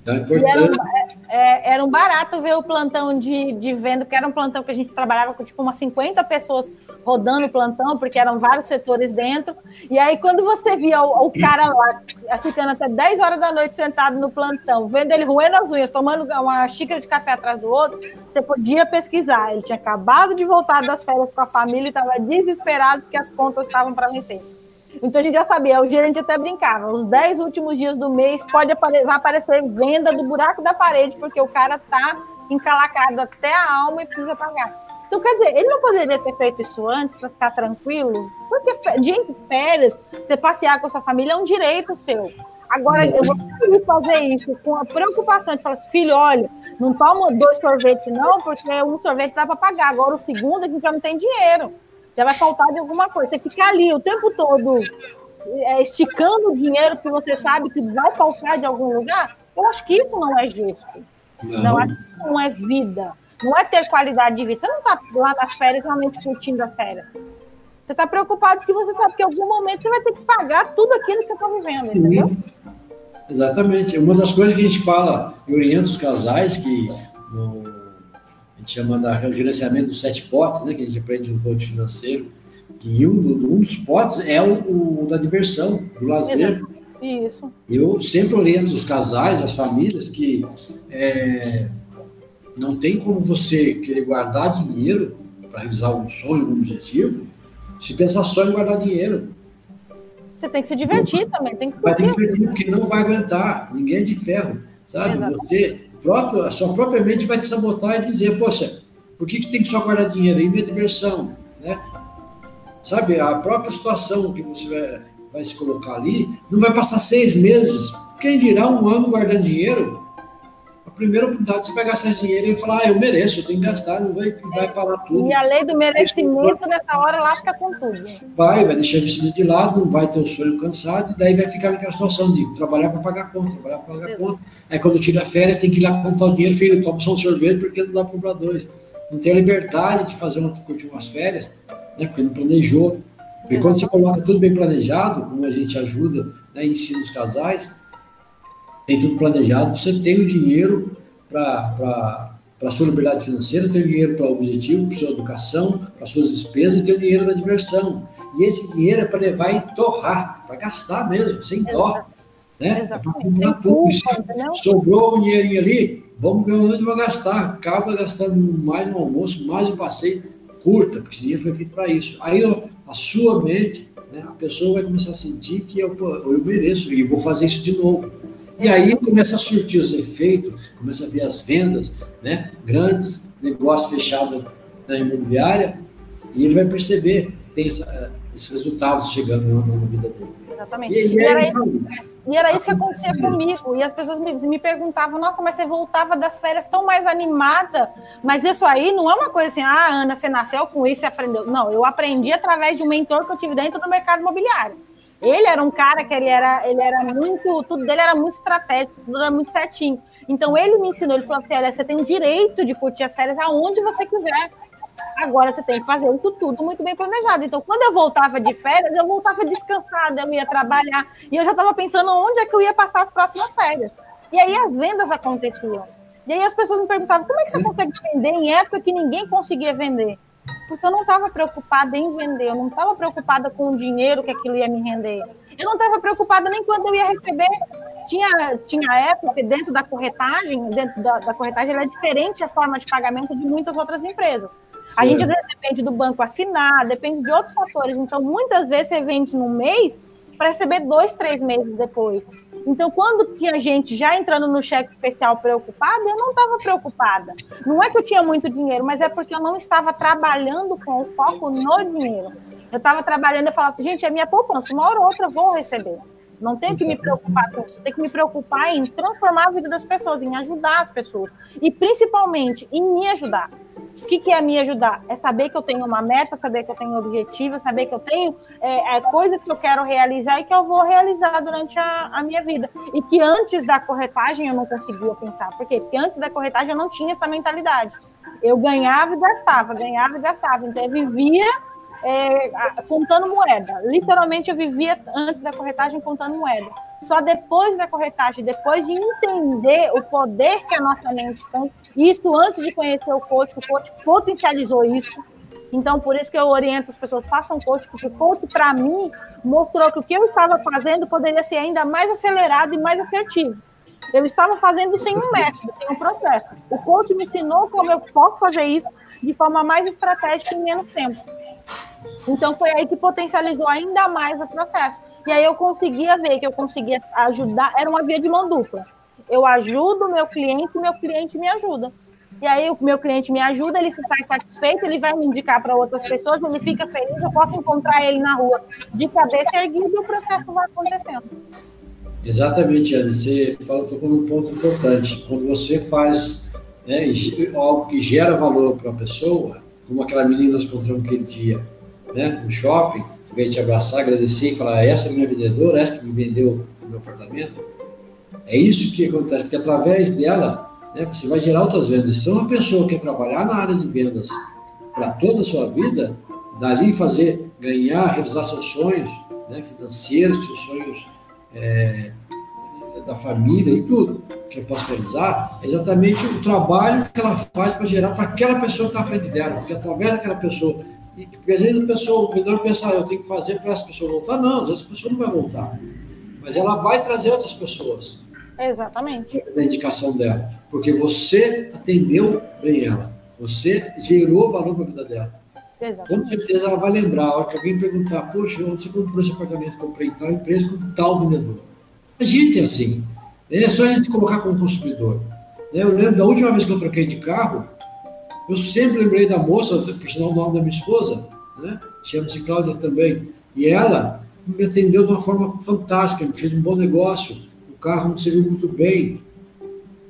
então é importante. Era um, é, era um, barato ver o plantão de, de venda, porque era um plantão que a gente trabalhava com tipo umas 50 pessoas rodando o plantão, porque eram vários setores dentro. E aí, quando você via o, o cara lá ficando até 10 horas da noite sentado no plantão, vendo ele roendo as unhas, tomando uma xícara de café atrás do outro, você podia pesquisar. Ele tinha acabado de voltar das férias com a família e estava desesperado porque as contas estavam para meter. Então a gente já sabia, o gerente até brincava, os 10 últimos dias do mês pode apare vai aparecer venda do buraco da parede, porque o cara tá encalacrado até a alma e precisa pagar. Então, quer dizer, ele não poderia ter feito isso antes para ficar tranquilo? Porque de férias, você passear com a sua família é um direito seu. Agora, eu vou fazer isso com a preocupação de falar assim, filho, olha, não toma dois sorvetes não, porque um sorvete dá para pagar. Agora, o segundo, a gente já não tem dinheiro já vai faltar de alguma coisa. Você ficar ali o tempo todo é, esticando o dinheiro que você sabe que vai faltar de algum lugar, eu acho que isso não é justo. Não, não acho que não é vida. Não é ter qualidade de vida. Você não está lá nas férias realmente curtindo as férias. Você está preocupado porque você sabe que em algum momento você vai ter que pagar tudo aquilo que você está vivendo, Sim. entendeu? Exatamente. Uma das coisas que a gente fala e orienta os casais que no, gente chama o gerenciamento dos sete potes, né, que a gente aprende no coach financeiro, e um, um dos potes é o, o, da diversão, do lazer. Isso. Eu sempre oriento os casais, as famílias, que é, não tem como você querer guardar dinheiro para realizar um sonho, um objetivo, se pensar só em guardar dinheiro. Você tem que se divertir também, tem que curtir. Vai ter que divertir, porque não vai aguentar, ninguém é de ferro, sabe? Exatamente. Você, próprio, a sua própria mente vai te sabotar e dizer, poxa, por que, que tem que só guardar dinheiro? Aí minha diversão, né? Sabe, a própria situação que você vai, vai se colocar ali, não vai passar seis meses. Quem dirá um ano guardando dinheiro? Primeira oportunidade você vai gastar esse dinheiro e falar, ah, eu mereço, eu tenho que gastar, não vai, vai parar tudo. E a lei do merecimento, nessa hora, lasca com tudo. Vai, vai deixar o de lado, não vai ter o sonho cansado, e daí vai ficar naquela situação de trabalhar para pagar conta, trabalhar para pagar conta. Aí quando tira férias, tem que ir lá contar o dinheiro, filho, toma só um sorvete, porque não dá para comprar dois. Não tem a liberdade de fazer uma, curtir umas férias, né, porque não planejou. Porque quando você coloca tudo bem planejado, como a gente ajuda, né, ensina os casais, tem tudo planejado, você tem o dinheiro para a sua liberdade financeira, tem o dinheiro para o objetivo, para sua educação, para suas despesas e tem o dinheiro da diversão. E esse dinheiro é para levar e torrar, para gastar mesmo, sem dó. Né? É para comprar tudo. Se sobrou um dinheirinho ali, vamos ver onde vai gastar. Acaba gastando mais um almoço, mais um passeio, curta, porque esse dinheiro foi feito para isso. Aí ó, a sua mente, né, a pessoa vai começar a sentir que eu, eu mereço e vou fazer isso de novo. E aí começa a surtir os efeitos, começa a ver as vendas, né? grandes negócios fechados na imobiliária, e ele vai perceber que tem essa, esses resultados chegando na, vida dele. Exatamente. E, e, e, era, isso, e era, isso, que acontecia comigo. E as pessoas me, me, perguntavam, nossa, mas você voltava das férias tão mais animada. Mas isso aí não é uma coisa assim, ah, Ana, você nasceu com isso e aprendeu. Não, eu aprendi através de um mentor que eu tive dentro do mercado imobiliário. Ele era um cara que ele era, ele era muito, tudo dele era muito estratégico, tudo era muito certinho. Então ele me ensinou, ele falou assim: olha, você tem o direito de curtir as férias aonde você quiser. Agora você tem que fazer isso tudo muito bem planejado. Então, quando eu voltava de férias, eu voltava descansada, eu ia trabalhar, e eu já estava pensando onde é que eu ia passar as próximas férias. E aí as vendas aconteciam. E aí as pessoas me perguntavam: como é que você consegue vender em época que ninguém conseguia vender? Porque eu não estava preocupada em vender, eu não estava preocupada com o dinheiro que aquilo ia me render. Eu não estava preocupada nem quando eu ia receber. Tinha, tinha época dentro da corretagem, dentro da, da corretagem, ela é diferente a forma de pagamento de muitas outras empresas. Sim. A gente depende do banco assinar, depende de outros fatores. Então, muitas vezes você vende no mês para receber dois, três meses depois. Então, quando tinha gente já entrando no cheque especial preocupada, eu não estava preocupada. Não é que eu tinha muito dinheiro, mas é porque eu não estava trabalhando com o foco no dinheiro. Eu estava trabalhando e falava assim, gente, é minha poupança, uma hora ou outra eu vou receber. Não tenho que me preocupar com tenho que me preocupar em transformar a vida das pessoas, em ajudar as pessoas. E principalmente em me ajudar. O que, que é me ajudar? É saber que eu tenho uma meta, saber que eu tenho um objetivo, saber que eu tenho é, é, coisas que eu quero realizar e que eu vou realizar durante a, a, minha vida. E que antes da corretagem eu não conseguia pensar. Por quê? Porque antes da corretagem eu não tinha essa mentalidade. Eu ganhava e gastava, ganhava e gastava. Então eu vivia é, contando moeda. Literalmente eu vivia antes da corretagem contando moeda. Só depois da corretagem, depois de entender o poder que a nossa mente tem, isso antes de conhecer o coach, o coach potencializou isso. Então, por isso que eu oriento as pessoas, façam coach, porque o coach, para mim, mostrou que o que eu estava fazendo poderia ser ainda mais acelerado e mais assertivo. Eu estava fazendo sem um método, sem um processo. O coach me ensinou como eu posso fazer isso de forma mais estratégica em menos tempo. Então foi aí que potencializou ainda mais o processo. E aí eu conseguia ver que eu conseguia ajudar, era uma via de mão dupla. Eu ajudo o meu cliente meu cliente me ajuda. E aí o meu cliente me ajuda, ele se faz satisfeito, ele vai me indicar para outras pessoas, ele fica feliz, eu posso encontrar ele na rua de cabeça erguida e o processo vai acontecendo. Exatamente, Ana. Você falou, tocou num ponto importante. Quando você faz né, algo que gera valor para a pessoa, como aquela menina nós encontramos aquele dia, né, no shopping, que veio te abraçar, agradecer e falar: essa é minha vendedora, essa que me vendeu o meu apartamento. É isso que acontece, porque através dela, né, você vai gerar outras vendas. Se uma pessoa quer trabalhar na área de vendas para toda a sua vida, dali fazer, ganhar, realizar seus sonhos né, financeiros, seus sonhos é, da família e tudo que eu posso realizar, é exatamente o trabalho que ela faz para gerar para aquela pessoa que está à frente dela, porque através daquela pessoa e, porque às vezes a pessoa, o vendedor pensa, ah, eu tenho que fazer para essa pessoa voltar. Não, às vezes a pessoa não vai voltar. Mas ela vai trazer outras pessoas. Exatamente. Da indicação dela. Porque você atendeu bem ela. Você gerou valor para a vida dela. Com certeza ela vai lembrar, a hora que alguém perguntar, poxa, você comprou esse apartamento, comprei tal empresa com tal vendedor. A gente é assim. É só a gente colocar como consumidor. Eu lembro da última vez que eu troquei de carro, eu sempre lembrei da moça, por sinal o nome da minha esposa, né? chama-se Cláudia também, e ela me atendeu de uma forma fantástica, me fez um bom negócio, carro me serviu muito bem,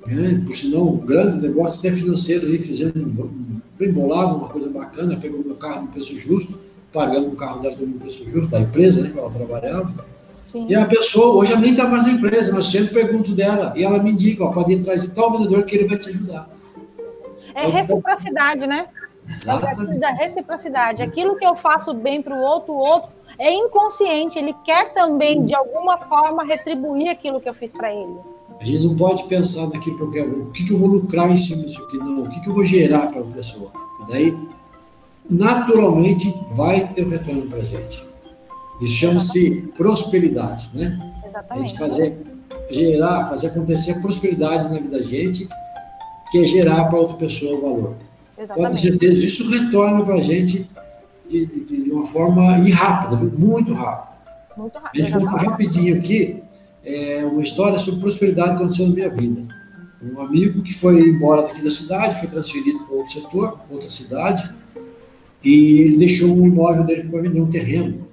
né? por sinal, um grande negócio até financeiro ali, fizendo bem bolado, uma coisa bacana, pegou meu carro no preço justo, pagando o carro dela no preço justo, da empresa, né, que ela trabalhava, Sim. E a pessoa, hoje ela nem está mais na empresa, mas eu sempre pergunto dela, e ela me indica, ó, pode ir atrás de tal vendedor que ele vai te ajudar. É reciprocidade, né? Exatamente. É reciprocidade. Aquilo que eu faço bem para o outro, o outro é inconsciente, ele quer também, de alguma forma, retribuir aquilo que eu fiz para ele. A gente não pode pensar naquilo que eu quero, o que, eu vou lucrar em cima disso aqui, não, o que, eu vou gerar para a pessoa. Daí, naturalmente, vai ter um retorno para a gente. Isso chama-se prosperidade, né? Exatamente. A gente fazer, gerar, fazer acontecer prosperidade na vida da gente, que é gerar para outra pessoa o valor. Exatamente. Com certeza, isso retorna para a gente de, de, de, uma forma rápida, muito rápida. Muito rápido. A gente rapidinho aqui é, uma história sobre prosperidade que aconteceu na minha vida. Um amigo que foi embora daqui da cidade, foi transferido para outro setor, outra cidade, e ele deixou um imóvel dele para vender um terreno.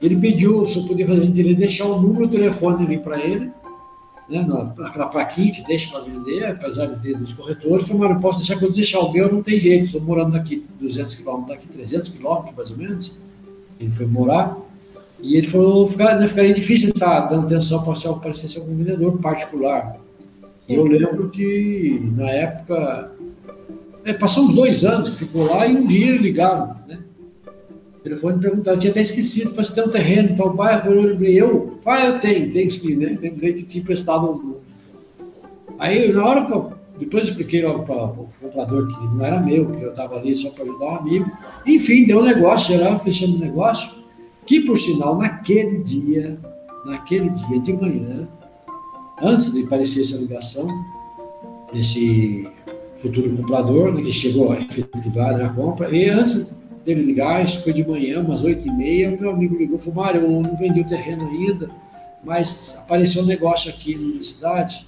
Ele pediu se eu podia fazer ele deixar o número do telefone ali para ele, né, aquela plaquinha que deixa para vender, apesar de ter dos corretores. Falei, mas eu posso deixar, quando deixar o meu, não tem jeito, estou morando aqui 200 quilômetros daqui, 300 quilômetros mais ou menos. Ele foi morar. E ele falou, ficar, né, ficaria difícil estar dando atenção para se aparecesse algum vendedor particular. E eu lembro que, na época, é, passou uns dois anos ficou lá e um dia ligaram, né? Telefone perguntaram, eu tinha até esquecido, você tem um terreno tal bairro? Eu lembrei, eu? Vai, eu tenho, tem sim, né? Lembrei que tinha emprestado um. Aí, na hora que eu, depois expliquei logo para o comprador que não era meu, que eu estava ali só para ajudar um amigo. Enfim, deu um negócio, geral, fechando o negócio, que por sinal, naquele dia, naquele dia de manhã, antes de aparecer essa ligação, esse futuro comprador, né, que chegou a efetivar a compra, e antes dele ligar, isso foi de manhã, umas oito e meia, o meu amigo ligou e falou, Mário, eu não vendi o terreno ainda, mas apareceu um negócio aqui na cidade,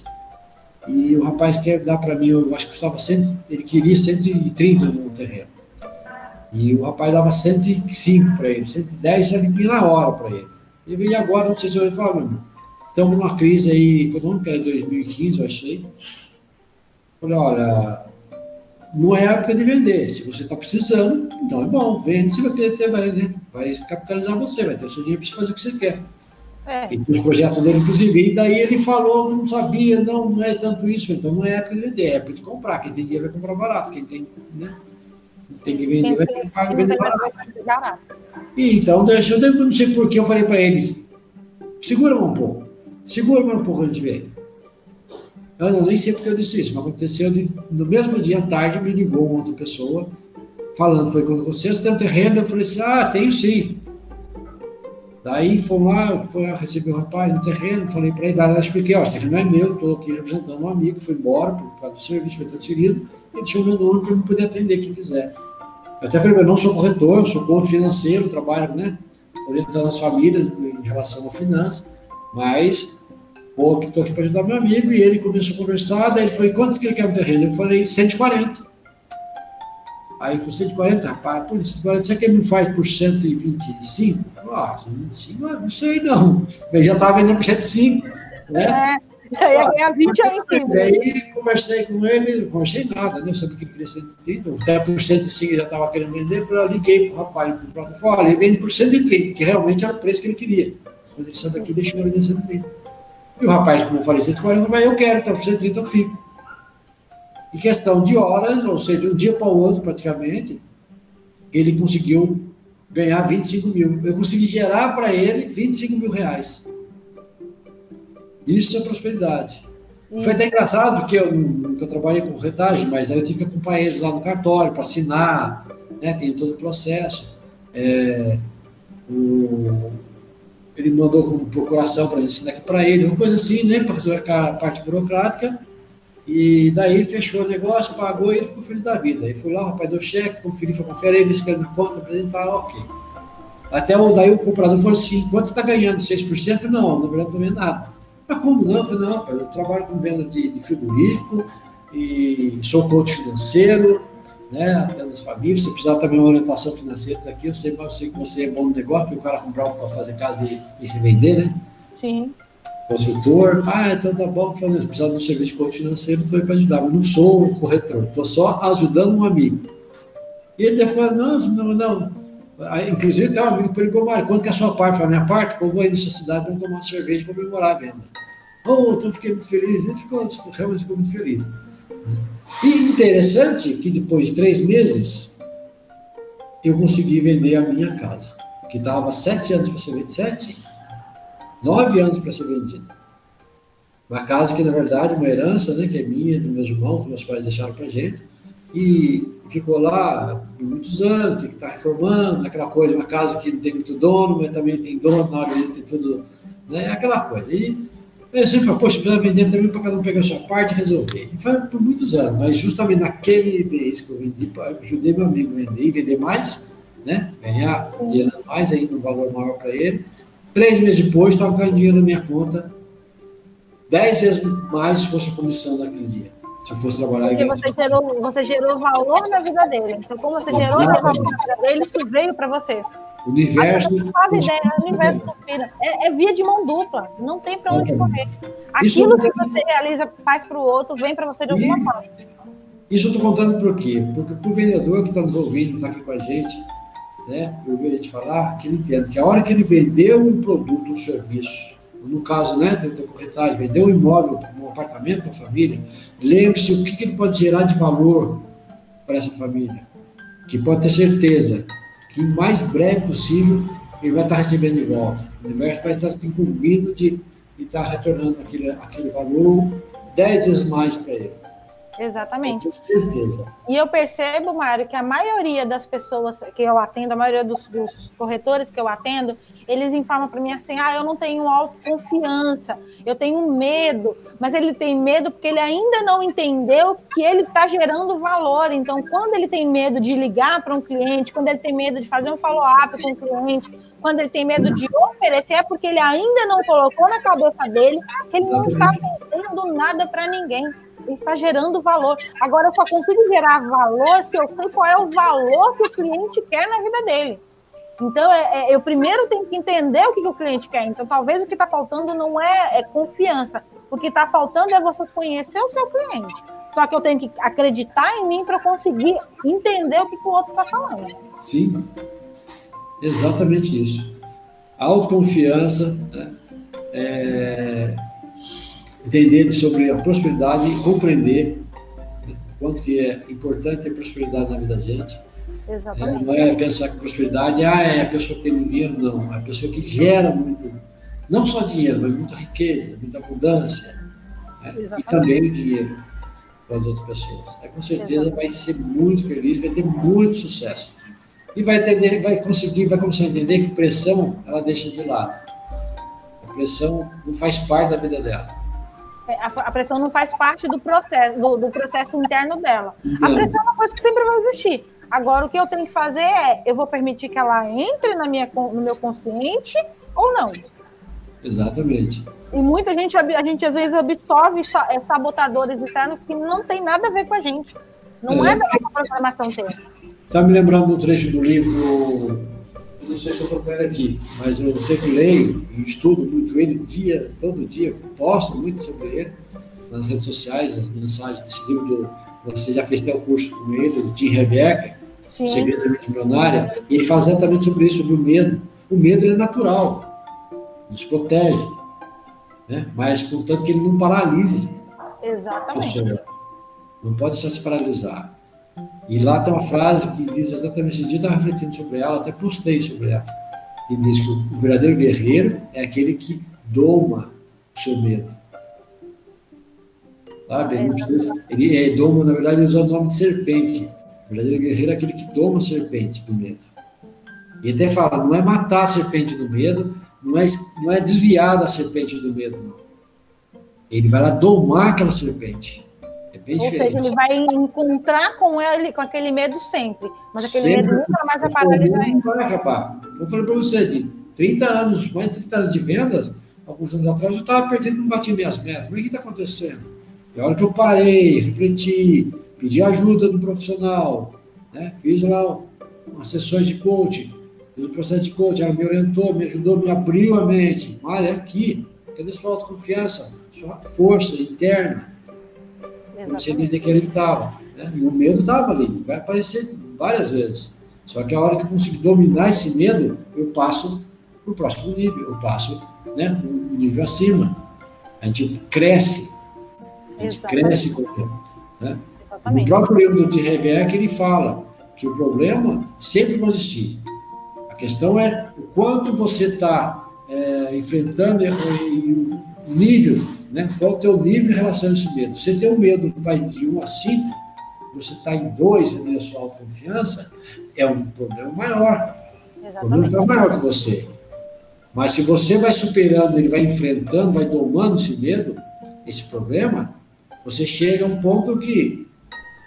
e o rapaz quer dar para mim, eu acho que custava 100, ele queria 130 no terreno. E o rapaz dava 105 para ele, 110 ele tinha na hora para ele. Ele veio agora, não sei se eu falar, meu irmão. Estamos numa crise aí econômica, era 2015, eu achei. Falei, olha, não é época de vender. Se você está precisando, então é bom, vende, você vai ter, vai, né? vai capitalizar você, vai ter o seu dinheiro para fazer o que você quer. É. E os projetos dele, inclusive, e daí ele falou, não sabia, não, não é tanto isso, então não é época de vender, é época de comprar. Quem tem dinheiro vai comprar barato, quem tem, né? Tem que vender, vai comprar e vender barato. E, então, deixa, eu não sei por que eu falei para eles, segura um pouco, segura um pouco a gente ver. Eu nem sei porque eu disse isso, mas aconteceu de, no mesmo dia à tarde me ligou uma outra pessoa falando, foi quando você tem um terreno, eu falei assim, ah, tenho sim. Daí fomos lá, foi receber o um rapaz no terreno, falei para ele, eu expliquei, ó, esse terreno é meu, estou aqui representando um amigo, foi embora por causa do serviço, foi transferido, e deixou o meu nome para eu poder atender quem quiser. Eu até falei, eu não sou corretor, eu sou coach financeiro, trabalho, né, orientando as famílias em relação à finança, mas Pô, que estou aqui para ajudar meu amigo, e ele começou a conversar, daí ele falou, quanto que ele quer o terreno? Eu falei, 140. Aí falou, 140, rapaz, por 140, será que ele não faz por 125? Eu falei, ah, 125, não sei não. Ele já estava vendendo por 105, né? É, ia ganhar 20 aí em cima. Aí conversei com ele, não conversei nada, né? Eu sabia que ele queria 130, até por 105 ele já estava querendo vender, eu falei, liguei para o rapaz, para o falei, olha, ele vende por 130, que realmente era o preço que ele queria. Quando ele saiu daqui, deixou ele vender 130. E o rapaz, como eu falei, 140, mas eu quero, então 130 eu fico. Em questão de horas, ou seja, de um dia para o outro praticamente, ele conseguiu ganhar 25 mil. Eu consegui gerar para ele 25 mil reais. Isso é prosperidade. Isso. Foi até engraçado, porque eu nunca trabalhei com retagem, mas aí eu tive que acompanhar eles lá no cartório para assinar, né, tem todo o processo. É, o, ele mandou como procuração para ensinar aqui para ele, uma coisa assim, né, para fazer a parte burocrática. E daí fechou o negócio, pagou e ele ficou feliz da vida. Aí fui lá, o rapaz deu cheque, conferi, foi conferir, me escreveu na conta, apresentar, ok. Até o, daí o comprador falou assim: quanto está ganhando? 6%? Eu falei, não, na verdade não ganho nada. Mas como não? Eu falei, não, rapaz, eu trabalho com venda de, de frigorífico e sou coach financeiro, né, atendo as famílias. Se precisar também uma orientação financeira daqui, eu sei, eu sei que você é bom no negócio, porque o cara comprar para fazer casa e, e revender, né? Sim consultor, ah, então tá bom, falando, se precisar de um serviço de coach financeiro, estou aí para ajudar, mas não sou um corretor, estou só ajudando um amigo. E ele falou, não, não, não. Aí, inclusive, tem um amigo que perguntou, Mário, quanto que é a sua parte? Falei, minha parte, eu vou aí nessa cidade, vamos tomar uma cerveja e comemorar a venda. Oh, então fiquei muito feliz. Ele ficou, realmente ficou muito feliz. E interessante que depois de três meses, eu consegui vender a minha casa, que estava sete anos para ser vendida, sete, nove anos para ser vendida. Uma casa que, na verdade, uma herança, né, que é minha, dos meus irmãos, que meus pais deixaram para gente, e ficou lá por muitos anos, tem que estar tá reformando, aquela coisa, uma casa que não tem muito dono, mas também tem dono, na hora de tudo, né, aquela coisa. E eu sempre falo, poxa, precisa vender também para cada um pegar a sua parte e resolver. E foi por muitos anos, mas justamente naquele mês que eu vendi, eu ajudei meu amigo a vender e vender mais, né, ganhar dinheiro mais ainda, um valor maior para ele, Três meses depois, estava ganhando dinheiro na minha conta, dez vezes mais se fosse a comissão daquele dia. Se eu fosse trabalhar Porque você gerou, você gerou valor na vida dele. Então, como você gerou valor na vida dele, isso veio para você. O universo. Não faz ideia, o universo conspira. É, é, via de mão dupla. Não tem para onde correr. Aquilo que você realiza, faz para o outro, vem para você de alguma forma. Isso eu estou contando por quê? Porque para o vendedor que está nos ouvindo, está aqui com a gente, né, eu ouvi a gente falar, que ele entenda que a hora que ele vendeu um produto, um serviço, no caso né, da corretagem, vendeu um imóvel, um apartamento para família, lembre-se o que, que ele pode gerar de valor para essa família. Que pode ter certeza que o mais breve possível ele vai estar recebendo de volta. O universo vai estar se incumbindo de, de estar retornando aquele, aquele valor dez vezes mais para ele. Exatamente. Com certeza. E eu percebo, Mário, que a maioria das pessoas que eu atendo, a maioria dos, dos corretores que eu atendo, eles informam para mim assim: ah, eu não tenho autoconfiança, eu tenho medo, mas ele tem medo porque ele ainda não entendeu que ele está gerando valor. Então, quando ele tem medo de ligar para um cliente, quando ele tem medo de fazer um follow-up com um cliente, quando ele tem medo de oferecer, é porque ele ainda não colocou na cabeça dele que ele não está vendendo nada para ninguém ele está gerando valor. Agora, eu só consigo gerar valor se eu sei qual é o valor que o cliente quer na vida dele. Então, é, é, eu primeiro tenho que entender o que, que o cliente quer. Então, talvez o que está faltando não é, é confiança. O que está faltando é você conhecer o seu cliente. Só que eu tenho que acreditar em mim para conseguir entender o que, que o outro está falando. Sim, exatamente isso. Autoconfiança, né? é, entender sobre a prosperidade e compreender quanto que é importante a prosperidade na vida da gente. É, não é pensar que prosperidade ah, é a pessoa que tem dinheiro, não. É a pessoa que gera muito, não só dinheiro, mas muita riqueza, muita abundância. Né? E também o dinheiro para as outras pessoas. É, com certeza Exatamente. vai ser muito feliz, vai ter muito sucesso. E vai, entender, vai conseguir, vai começar a entender que pressão ela deixa de lado. A pressão não faz parte da vida dela. A, pressão não faz parte do processo, do, do processo interno dela. A pressão é uma coisa que sempre vai existir. Agora, o que eu tenho que fazer é, eu vou permitir que ela entre na minha, no meu consciente ou não? Exatamente. E muita gente, a gente às vezes absorve é, sabotadores externos que não tem nada a ver com a gente. Não é, é da nossa programação ter. Está me lembrando um trecho do livro não sei se eu estou aqui, mas eu sempre leio e estudo muito ele dia, todo dia, posto muito sobre ele nas redes sociais, as mensagens desse livro do, você já fez até o curso com ele, do Tim Rebecker, Segredo da Mente Milionária, e ele faz exatamente sobre isso, sobre o medo. O medo é natural, nos protege, né? mas contanto que ele não paralise. Exatamente. Não pode só se paralisar. E lá tem uma frase que diz exatamente esse dia, eu estava refletindo sobre ela, até postei sobre ela. E diz que o verdadeiro guerreiro é aquele que doma o seu medo. Sabe? Ele, precisa, ele é, doma, na verdade, ele usa o nome de serpente. O verdadeiro guerreiro é aquele que doma a serpente do medo. E até fala, não é matar a serpente do medo, não é, não é desviar da serpente do medo, não. Ele vai lá domar aquela serpente. É Ou seja, ele vai encontrar com ele, com aquele medo sempre. Mas aquele Sempre. medo nunca mais vai paralisar ele. vai acabar. Eu falei para você, de 30 anos, mais de 30 anos de vendas, alguns anos atrás eu estava perdendo, não bati minhas metas. Mas o que está acontecendo? A hora que eu parei, refleti, pedi ajuda do profissional, né? fiz lá umas sessões de coaching, fiz o processo de coaching, ela me orientou, me ajudou, me abriu a mente. Olha, aqui, cadê sua autoconfiança, sua força interna? Exatamente. entender que ele estava. Né? E o medo estava ali, vai aparecer várias vezes. Só que a hora que eu consigo dominar esse medo, eu passo para o próximo nível, eu passo né, um nível acima. A gente cresce, a gente Exatamente. cresce com o tempo. Né? No próprio livro do Reveck, ele fala que o problema sempre vai existir. A questão é o quanto você está enfrentando e, e nível, né? qual o teu nível em relação a esse medo. Se teu medo vai de 1 a 5, você está em 2 ali a sua autoconfiança, é um problema maior. O problema Exatamente. está maior que você. Mas se você vai superando, ele vai enfrentando, vai domando esse medo, esse problema, você chega a um ponto que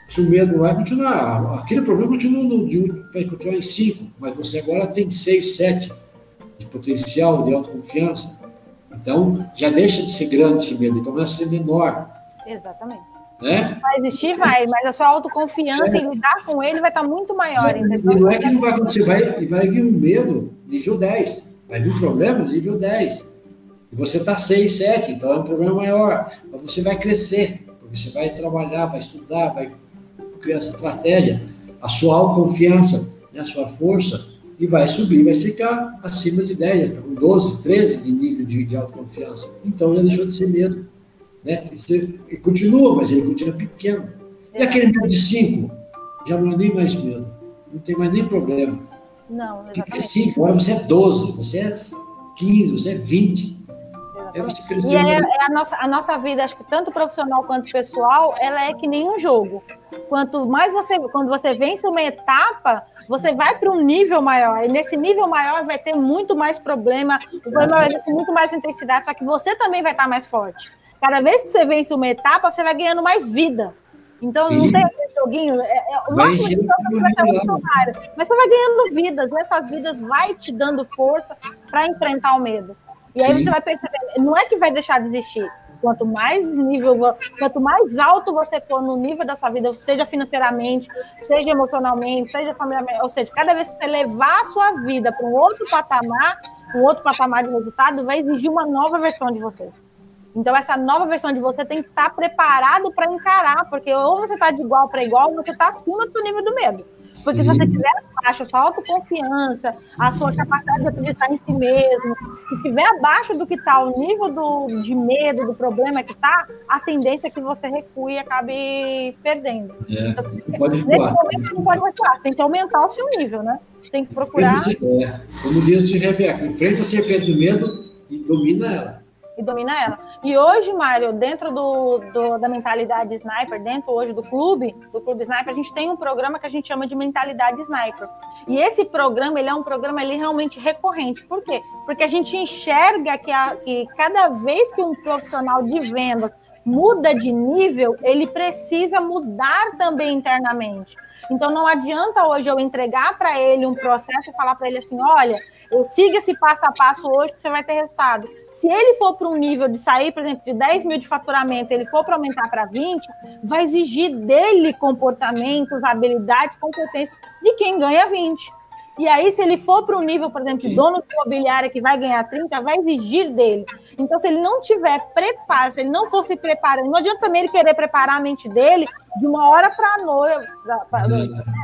se o medo vai continuar, aquele problema continua no, de um- vai continuar em 5, mas você agora tem 6, 7 de potencial, de autoconfiança. Então, já deixa de ser grande esse medo, ele começa a ser menor, Exatamente. né? Vai existir, vai, mas a sua autoconfiança em lidar com ele vai estar muito maior, E não é que não vai acontecer, vai, vai vir um medo nível 10, vai vir um problema nível 10. E você está 6, 7, então é um problema maior. Mas você vai crescer, porque você vai trabalhar, vai estudar, vai criar essa estratégia, a sua autoconfiança, né, a sua força, e vai subir, vai ficar acima de 10, vai ficar com 12, 13 de nível de, de autoconfiança. Então já deixou de ser medo. Né? Ele, ele continua, mas ele continua pequeno. E aquele medo de 5? Já não é nem mais medo. Não tem mais nem problema. Não, Porque é exatamente. 5, agora você é 12, você é 15, você é 20. E é, é a, nossa, a nossa vida, acho que tanto profissional quanto pessoal, ela é que nem um jogo. Quanto mais você, quando você vence uma etapa, você vai para um nível maior. E nesse nível maior vai ter muito mais problema, o problema vai com muito mais intensidade, só que você também vai estar mais forte. Cada vez que você vence uma etapa, você vai ganhando mais vida. Então não Sim. tem aquele joguinho. É, é, o Vai máximo que vai ter nível lá. funcionário. Mas você vai ganhando vidas, e essas vidas vai te dando força para enfrentar o medo. E aí Sim. você vai perceber, não é que vai deixar de existir. Quanto mais nível, quanto mais alto você for no nível da sua vida, seja financeiramente, seja emocionalmente, seja familiarmente, ou seja, cada vez que você levar a sua vida para um outro patamar, um outro patamar de resultado, vai exigir uma nova versão de você. Então, essa nova versão de você tem que estar preparado para encarar, porque ou você está de igual para igual, ou você está acima do seu nível do medo. Porque se Sim. você tiver abaixo a sua autoconfiança, a sua capacidade de acreditar em si mesmo, se tiver abaixo do que está o nível do, de medo, do problema que está, a tendência é que você recue e acabe perdendo. É, pode Nesse recuar. momento, você não pode recuar, você tem que aumentar o seu nível, né? Tem que procurar Enfrenta é, como diz de Rebeca, enfrenta a serpente do medo e domina ela. E dominar ela. E hoje, Mário, dentro do, do- da mentalidade sniper, dentro hoje do clube, do clube sniper, a gente tem um programa que a gente chama de mentalidade sniper. E esse programa, ele é um programa ele realmente recorrente. Por quê? Porque a gente enxerga que, a- que cada vez que um profissional de vendas muda de nível, ele precisa mudar também internamente. Então não adianta hoje eu entregar para ele um processo e falar para ele assim, olha, siga esse passo a passo hoje que você vai ter resultado. Se ele for para um nível de sair, por exemplo, de 10 mil de faturamento, ele for para aumentar para 20, vai exigir dele comportamentos, habilidades, competências de quem ganha 20. E aí, se ele for para um nível, por exemplo, de dono de imobiliária que vai ganhar 30, vai exigir dele. Então, se ele não tiver preparo, se ele não for se preparando, não adianta também ele querer preparar a mente dele de uma hora para noite,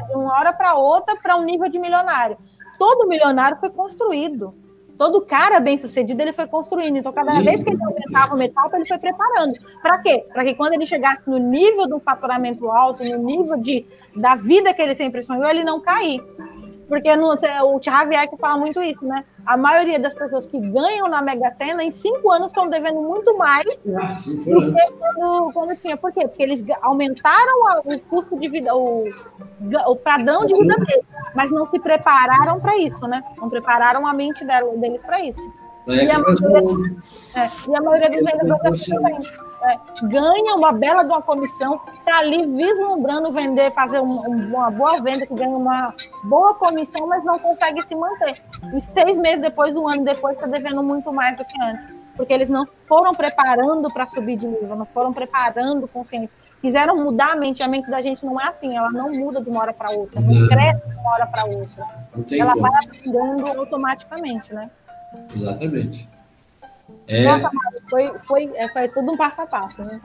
de uma hora para outra, para um nível de milionário. Todo milionário foi construído. Todo cara bem sucedido ele foi construindo. Então, cada vez que ele aumentava uma etapa, ele foi preparando. Para quê? Para que quando ele chegasse no nível de um faturamento alto, no nível de, da vida que ele sempre sonhou, ele não cair. Porque no, o Xavier que fala muito isso, né? A maioria das pessoas que ganham na Mega Sena, em cinco anos, estão devendo muito mais Ah, do que quando, quando tinha. Por quê? Porque eles aumentaram a- o custo de vida, o, o padrão de vida deles, mas não se prepararam para isso, né? Não prepararam a mente deles para isso. E a, maioria, é, e a maioria dos vendedores também é, ganha uma bela de uma comissão, está ali vislumbrando vender, fazer um, uma boa venda, que ganha uma boa comissão, mas não consegue se manter. E seis meses depois, um ano depois, está devendo muito mais do que antes. Porque eles não foram preparando para subir de nível, não foram preparando consciente. Quiseram mudar a mente, a mente da gente não é assim, ela não muda de uma hora para outra, não, não cresce de uma hora para outra. Ela como. vai aprendendo automaticamente, né? Exatamente. É... Nossa, foi, foi, é, foi tudo um passo a passo, né?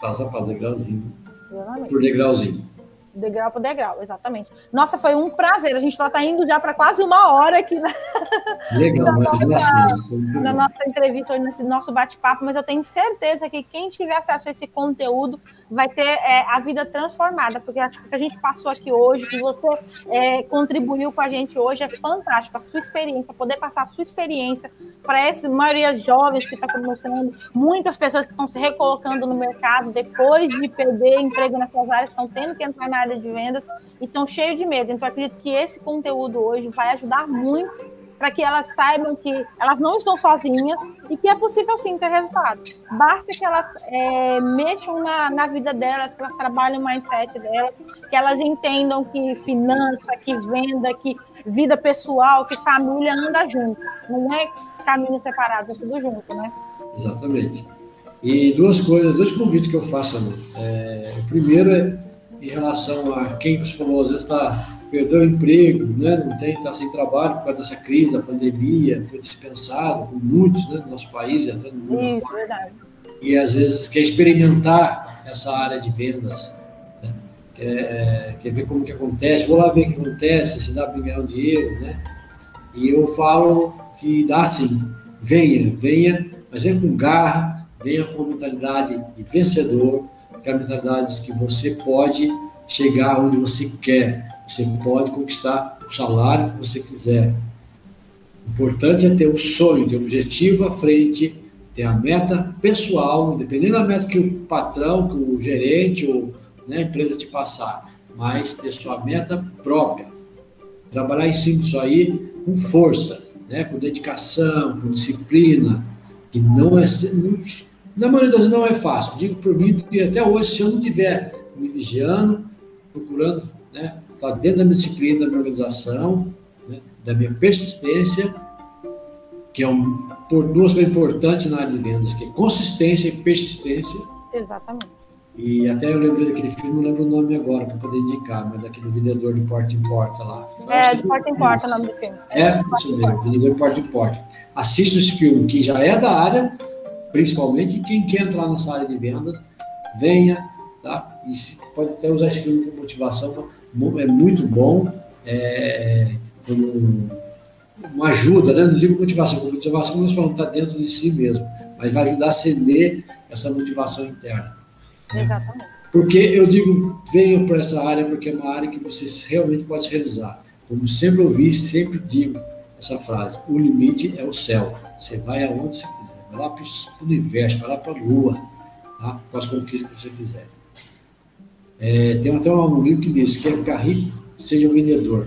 Passo a passo, degrauzinho. Exatamente. Por degrauzinho. Degrau por degrau, exatamente. Nossa, foi um prazer. A gente está indo já para quase uma hora aqui na, Legal, na, nossa, assim, na nossa entrevista, nesse nosso bate-papo, mas eu tenho certeza que quem tiver acesso a esse conteúdo vai ter é, a vida transformada, porque acho que o que a gente passou aqui hoje, que você é, contribuiu com a gente hoje, é fantástico. A sua experiência, poder passar a sua experiência para essa maioria jovens que está começando, muitas pessoas que estão se recolocando no mercado depois de perder emprego nessas áreas, estão tendo que entrar na área de vendas e estão cheios de medo. Então, acredito que esse conteúdo hoje vai ajudar muito para que elas saibam que elas não estão sozinhas e que é possível sim ter resultados. Basta que elas é, mexam na, na vida delas, que elas trabalhem o mindset delas, que elas entendam que finança, que venda, que vida pessoal, que família anda junto. Não é caminhos separados, é tudo junto, né? Exatamente. E duas coisas, dois convites que eu faço, Ana. É, o primeiro é em relação a quem você falou, às vezes está perdeu o emprego, né? não tem, está sem trabalho por causa dessa crise da pandemia, foi dispensado por muitos né, no nosso país e até no mundo. Isso, verdade. E às vezes quer experimentar essa área de vendas, né? quer, quer ver como que acontece, vou lá ver o que acontece, se dá para ganhar dinheiro, né? E eu falo que dá sim, venha, venha, mas venha com garra, venha com mentalidade de vencedor, que é a mentalidade de que você pode chegar onde você quer, você pode conquistar o salário que você quiser. O importante é ter o sonho, ter o objetivo à frente, ter a meta pessoal, independente da meta que o patrão, que o gerente ou né, a empresa te passar, mas ter sua meta própria. Trabalhar em cima disso aí com força, né, com dedicação, com disciplina, que não é. Na maioria das vezes não é fácil. Digo por mim, porque até hoje, se eu não estiver me vigiando, procurando né, estar dentro da minha disciplina, da minha organização, né, da minha persistência, que é um, por duas coisas importantes na área de vendas, que é consistência e persistência. Exatamente. E até eu lembrei daquele filme, não lembro o nome agora para poder indicar, mas daquele vendedor de porta em porta lá. é, de porta em porta é o nome do filme. É, é isso mesmo, vendedor de porta em porta. Assista esse filme, quem já é da área, principalmente, e quem quer entrar nessa área de vendas, venha, tá? E pode até usar esse filme como motivação, é muito bom, é, como uma ajuda, né? não digo motivação, porque motivação, como nós falamos, está dentro de si mesmo, mas vai ajudar a acender essa motivação interna. Exatamente. Porque eu digo, venham para essa área, porque é uma área que você realmente pode realizar. Como sempre ouvi, sempre digo essa frase: o limite é o céu. Você vai aonde você quiser, vai lá para o universo, vai lá para a lua, tá? com as conquistas que você quiser. É, tem até um livro que diz: quer ficar rico, seja um vendedor.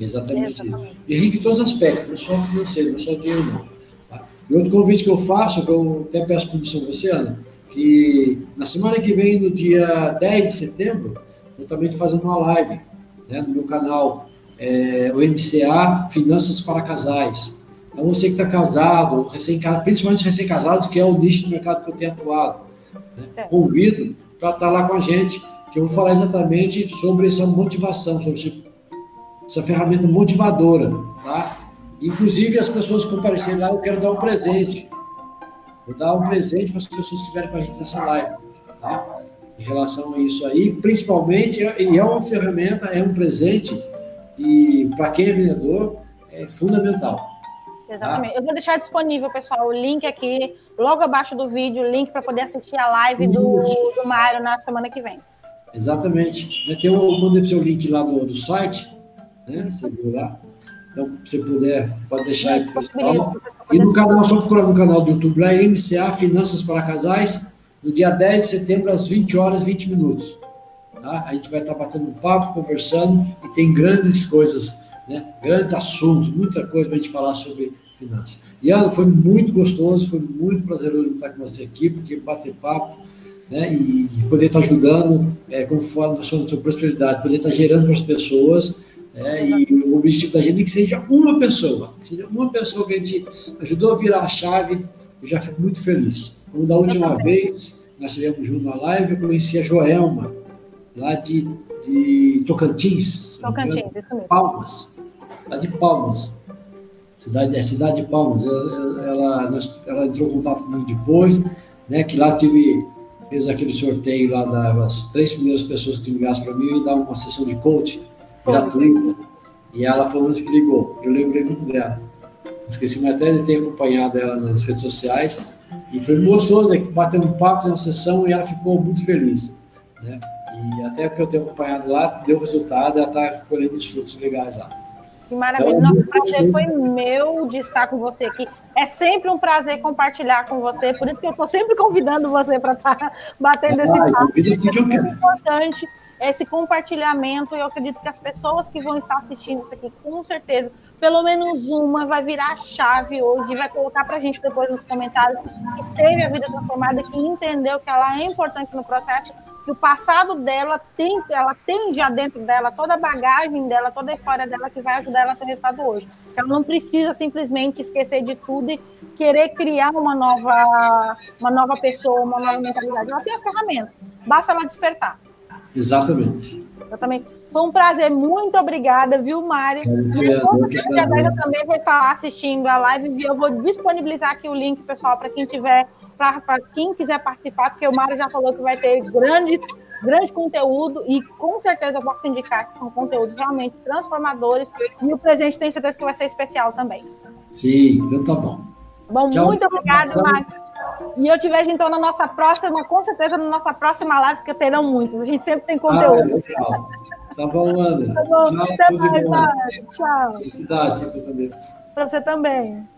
Exatamente, Exatamente. isso. E rico em todos os aspectos, não só financeiro, não só dinheiro, não. Tá? E outro convite que eu faço, que eu até peço permissão a você, Ana, que na semana que vem, no dia 10 de setembro, eu também estou fazendo uma live né, no meu canal, é, o MCA Finanças para Casais. Então, você que está casado, recém, principalmente recém-casados, que é o nicho do mercado que eu tenho atuado, né, convido para estar tá lá com a gente, que eu vou falar exatamente sobre essa motivação, sobre essa ferramenta motivadora, tá? Inclusive, as pessoas que comparecerem lá, eu quero dar um presente. Vou dar um presente para as pessoas que estiverem com a gente nessa live, tá? Em relação a isso aí, principalmente, e é uma ferramenta, é um presente, e para quem é vendedor, é fundamental. Exatamente. Tá? Eu vou deixar disponível, pessoal, o link aqui, logo abaixo do vídeo, o link para poder assistir a live do, do Mário na semana que vem. Exatamente. Tem o, mandei para o link lá do, do site, né? Você viu lá. Então, se puder, pode deixar aí para pessoal. E no canal, só procurar no canal do YouTube lá, MCA Finanças para Casais, no dia 10 de setembro, às 20 horas e 20 minutos. Tá? A gente vai estar batendo papo, conversando, e tem grandes coisas né? grandes assuntos, muita coisa para a gente falar sobre finanças. E Ana, foi muito gostoso, foi muito prazeroso estar com você aqui, porque bater papo né, e poder estar ajudando, é, conforme nós somos de prosperidade, poder estar gerando para as pessoas, é, e o objetivo da gente é que seja uma pessoa, que seja uma pessoa que a gente ajudou a virar a chave, eu já fico muito feliz. Como da última vez, nós estivemos juntos na live, eu conheci a Joelma, lá de, de Tocantins. Tocantins, isso mesmo. Palmas, lá de Palmas. Cidade, é Cidade de Palmas. Ela, ela, ela entrou em contato comigo depois, né, que lá tive fez aquele sorteio lá das três primeiras pessoas que ligassem para mim e dar uma sessão de coaching gratuita. E ela foi uma que ligou. Eu lembrei muito dela. Esqueci mais até de ter acompanhado ela nas redes sociais. E foi gostoso, é bater um papo na sessão e ela ficou muito feliz. Né? E até que eu tenho acompanhado lá, deu resultado, ela está colhendo os frutos legais lá. Que maravilha. Nosso prazer foi meu de estar com você aqui. É sempre um prazer compartilhar com você, por isso que eu estou sempre convidando você para estar tá batendo esse papo. É muito importante esse compartilhamento. Eu acredito que as pessoas que vão estar assistindo isso aqui, com certeza, pelo menos uma vai virar a chave hoje vai colocar para a gente depois nos comentários que teve a vida transformada, que entendeu que ela é importante no processo que o passado dela tem, ela tem já dentro dela toda a bagagem dela, toda a história dela que vai ajudar ela a ter resultado hoje. Ela não precisa simplesmente esquecer de tudo e querer criar uma nova, uma nova pessoa, uma nova mentalidade. Ela tem as ferramentas, basta ela despertar. Exatamente. Exatamente. Foi um prazer, muito obrigada, viu, Mari? Eu também vou estar assistindo a live e eu vou disponibilizar aqui o link, pessoal, para quem tiver para quem quiser participar, porque o Mário já falou que vai ter grande, grande conteúdo e com certeza eu posso indicar que são conteúdos realmente transformadores e o presente tem certeza que vai ser especial também. Sim, então tá bom. Bom, Tchau. muito obrigada, Mário. E eu te vejo então na nossa próxima, com certeza na nossa próxima live, porque terão muitos. A gente sempre tem conteúdo. Ah, tá bom, Ana. Tá bom. Tchau, Até mais, Tchau. Felicidade, sempre Para você também.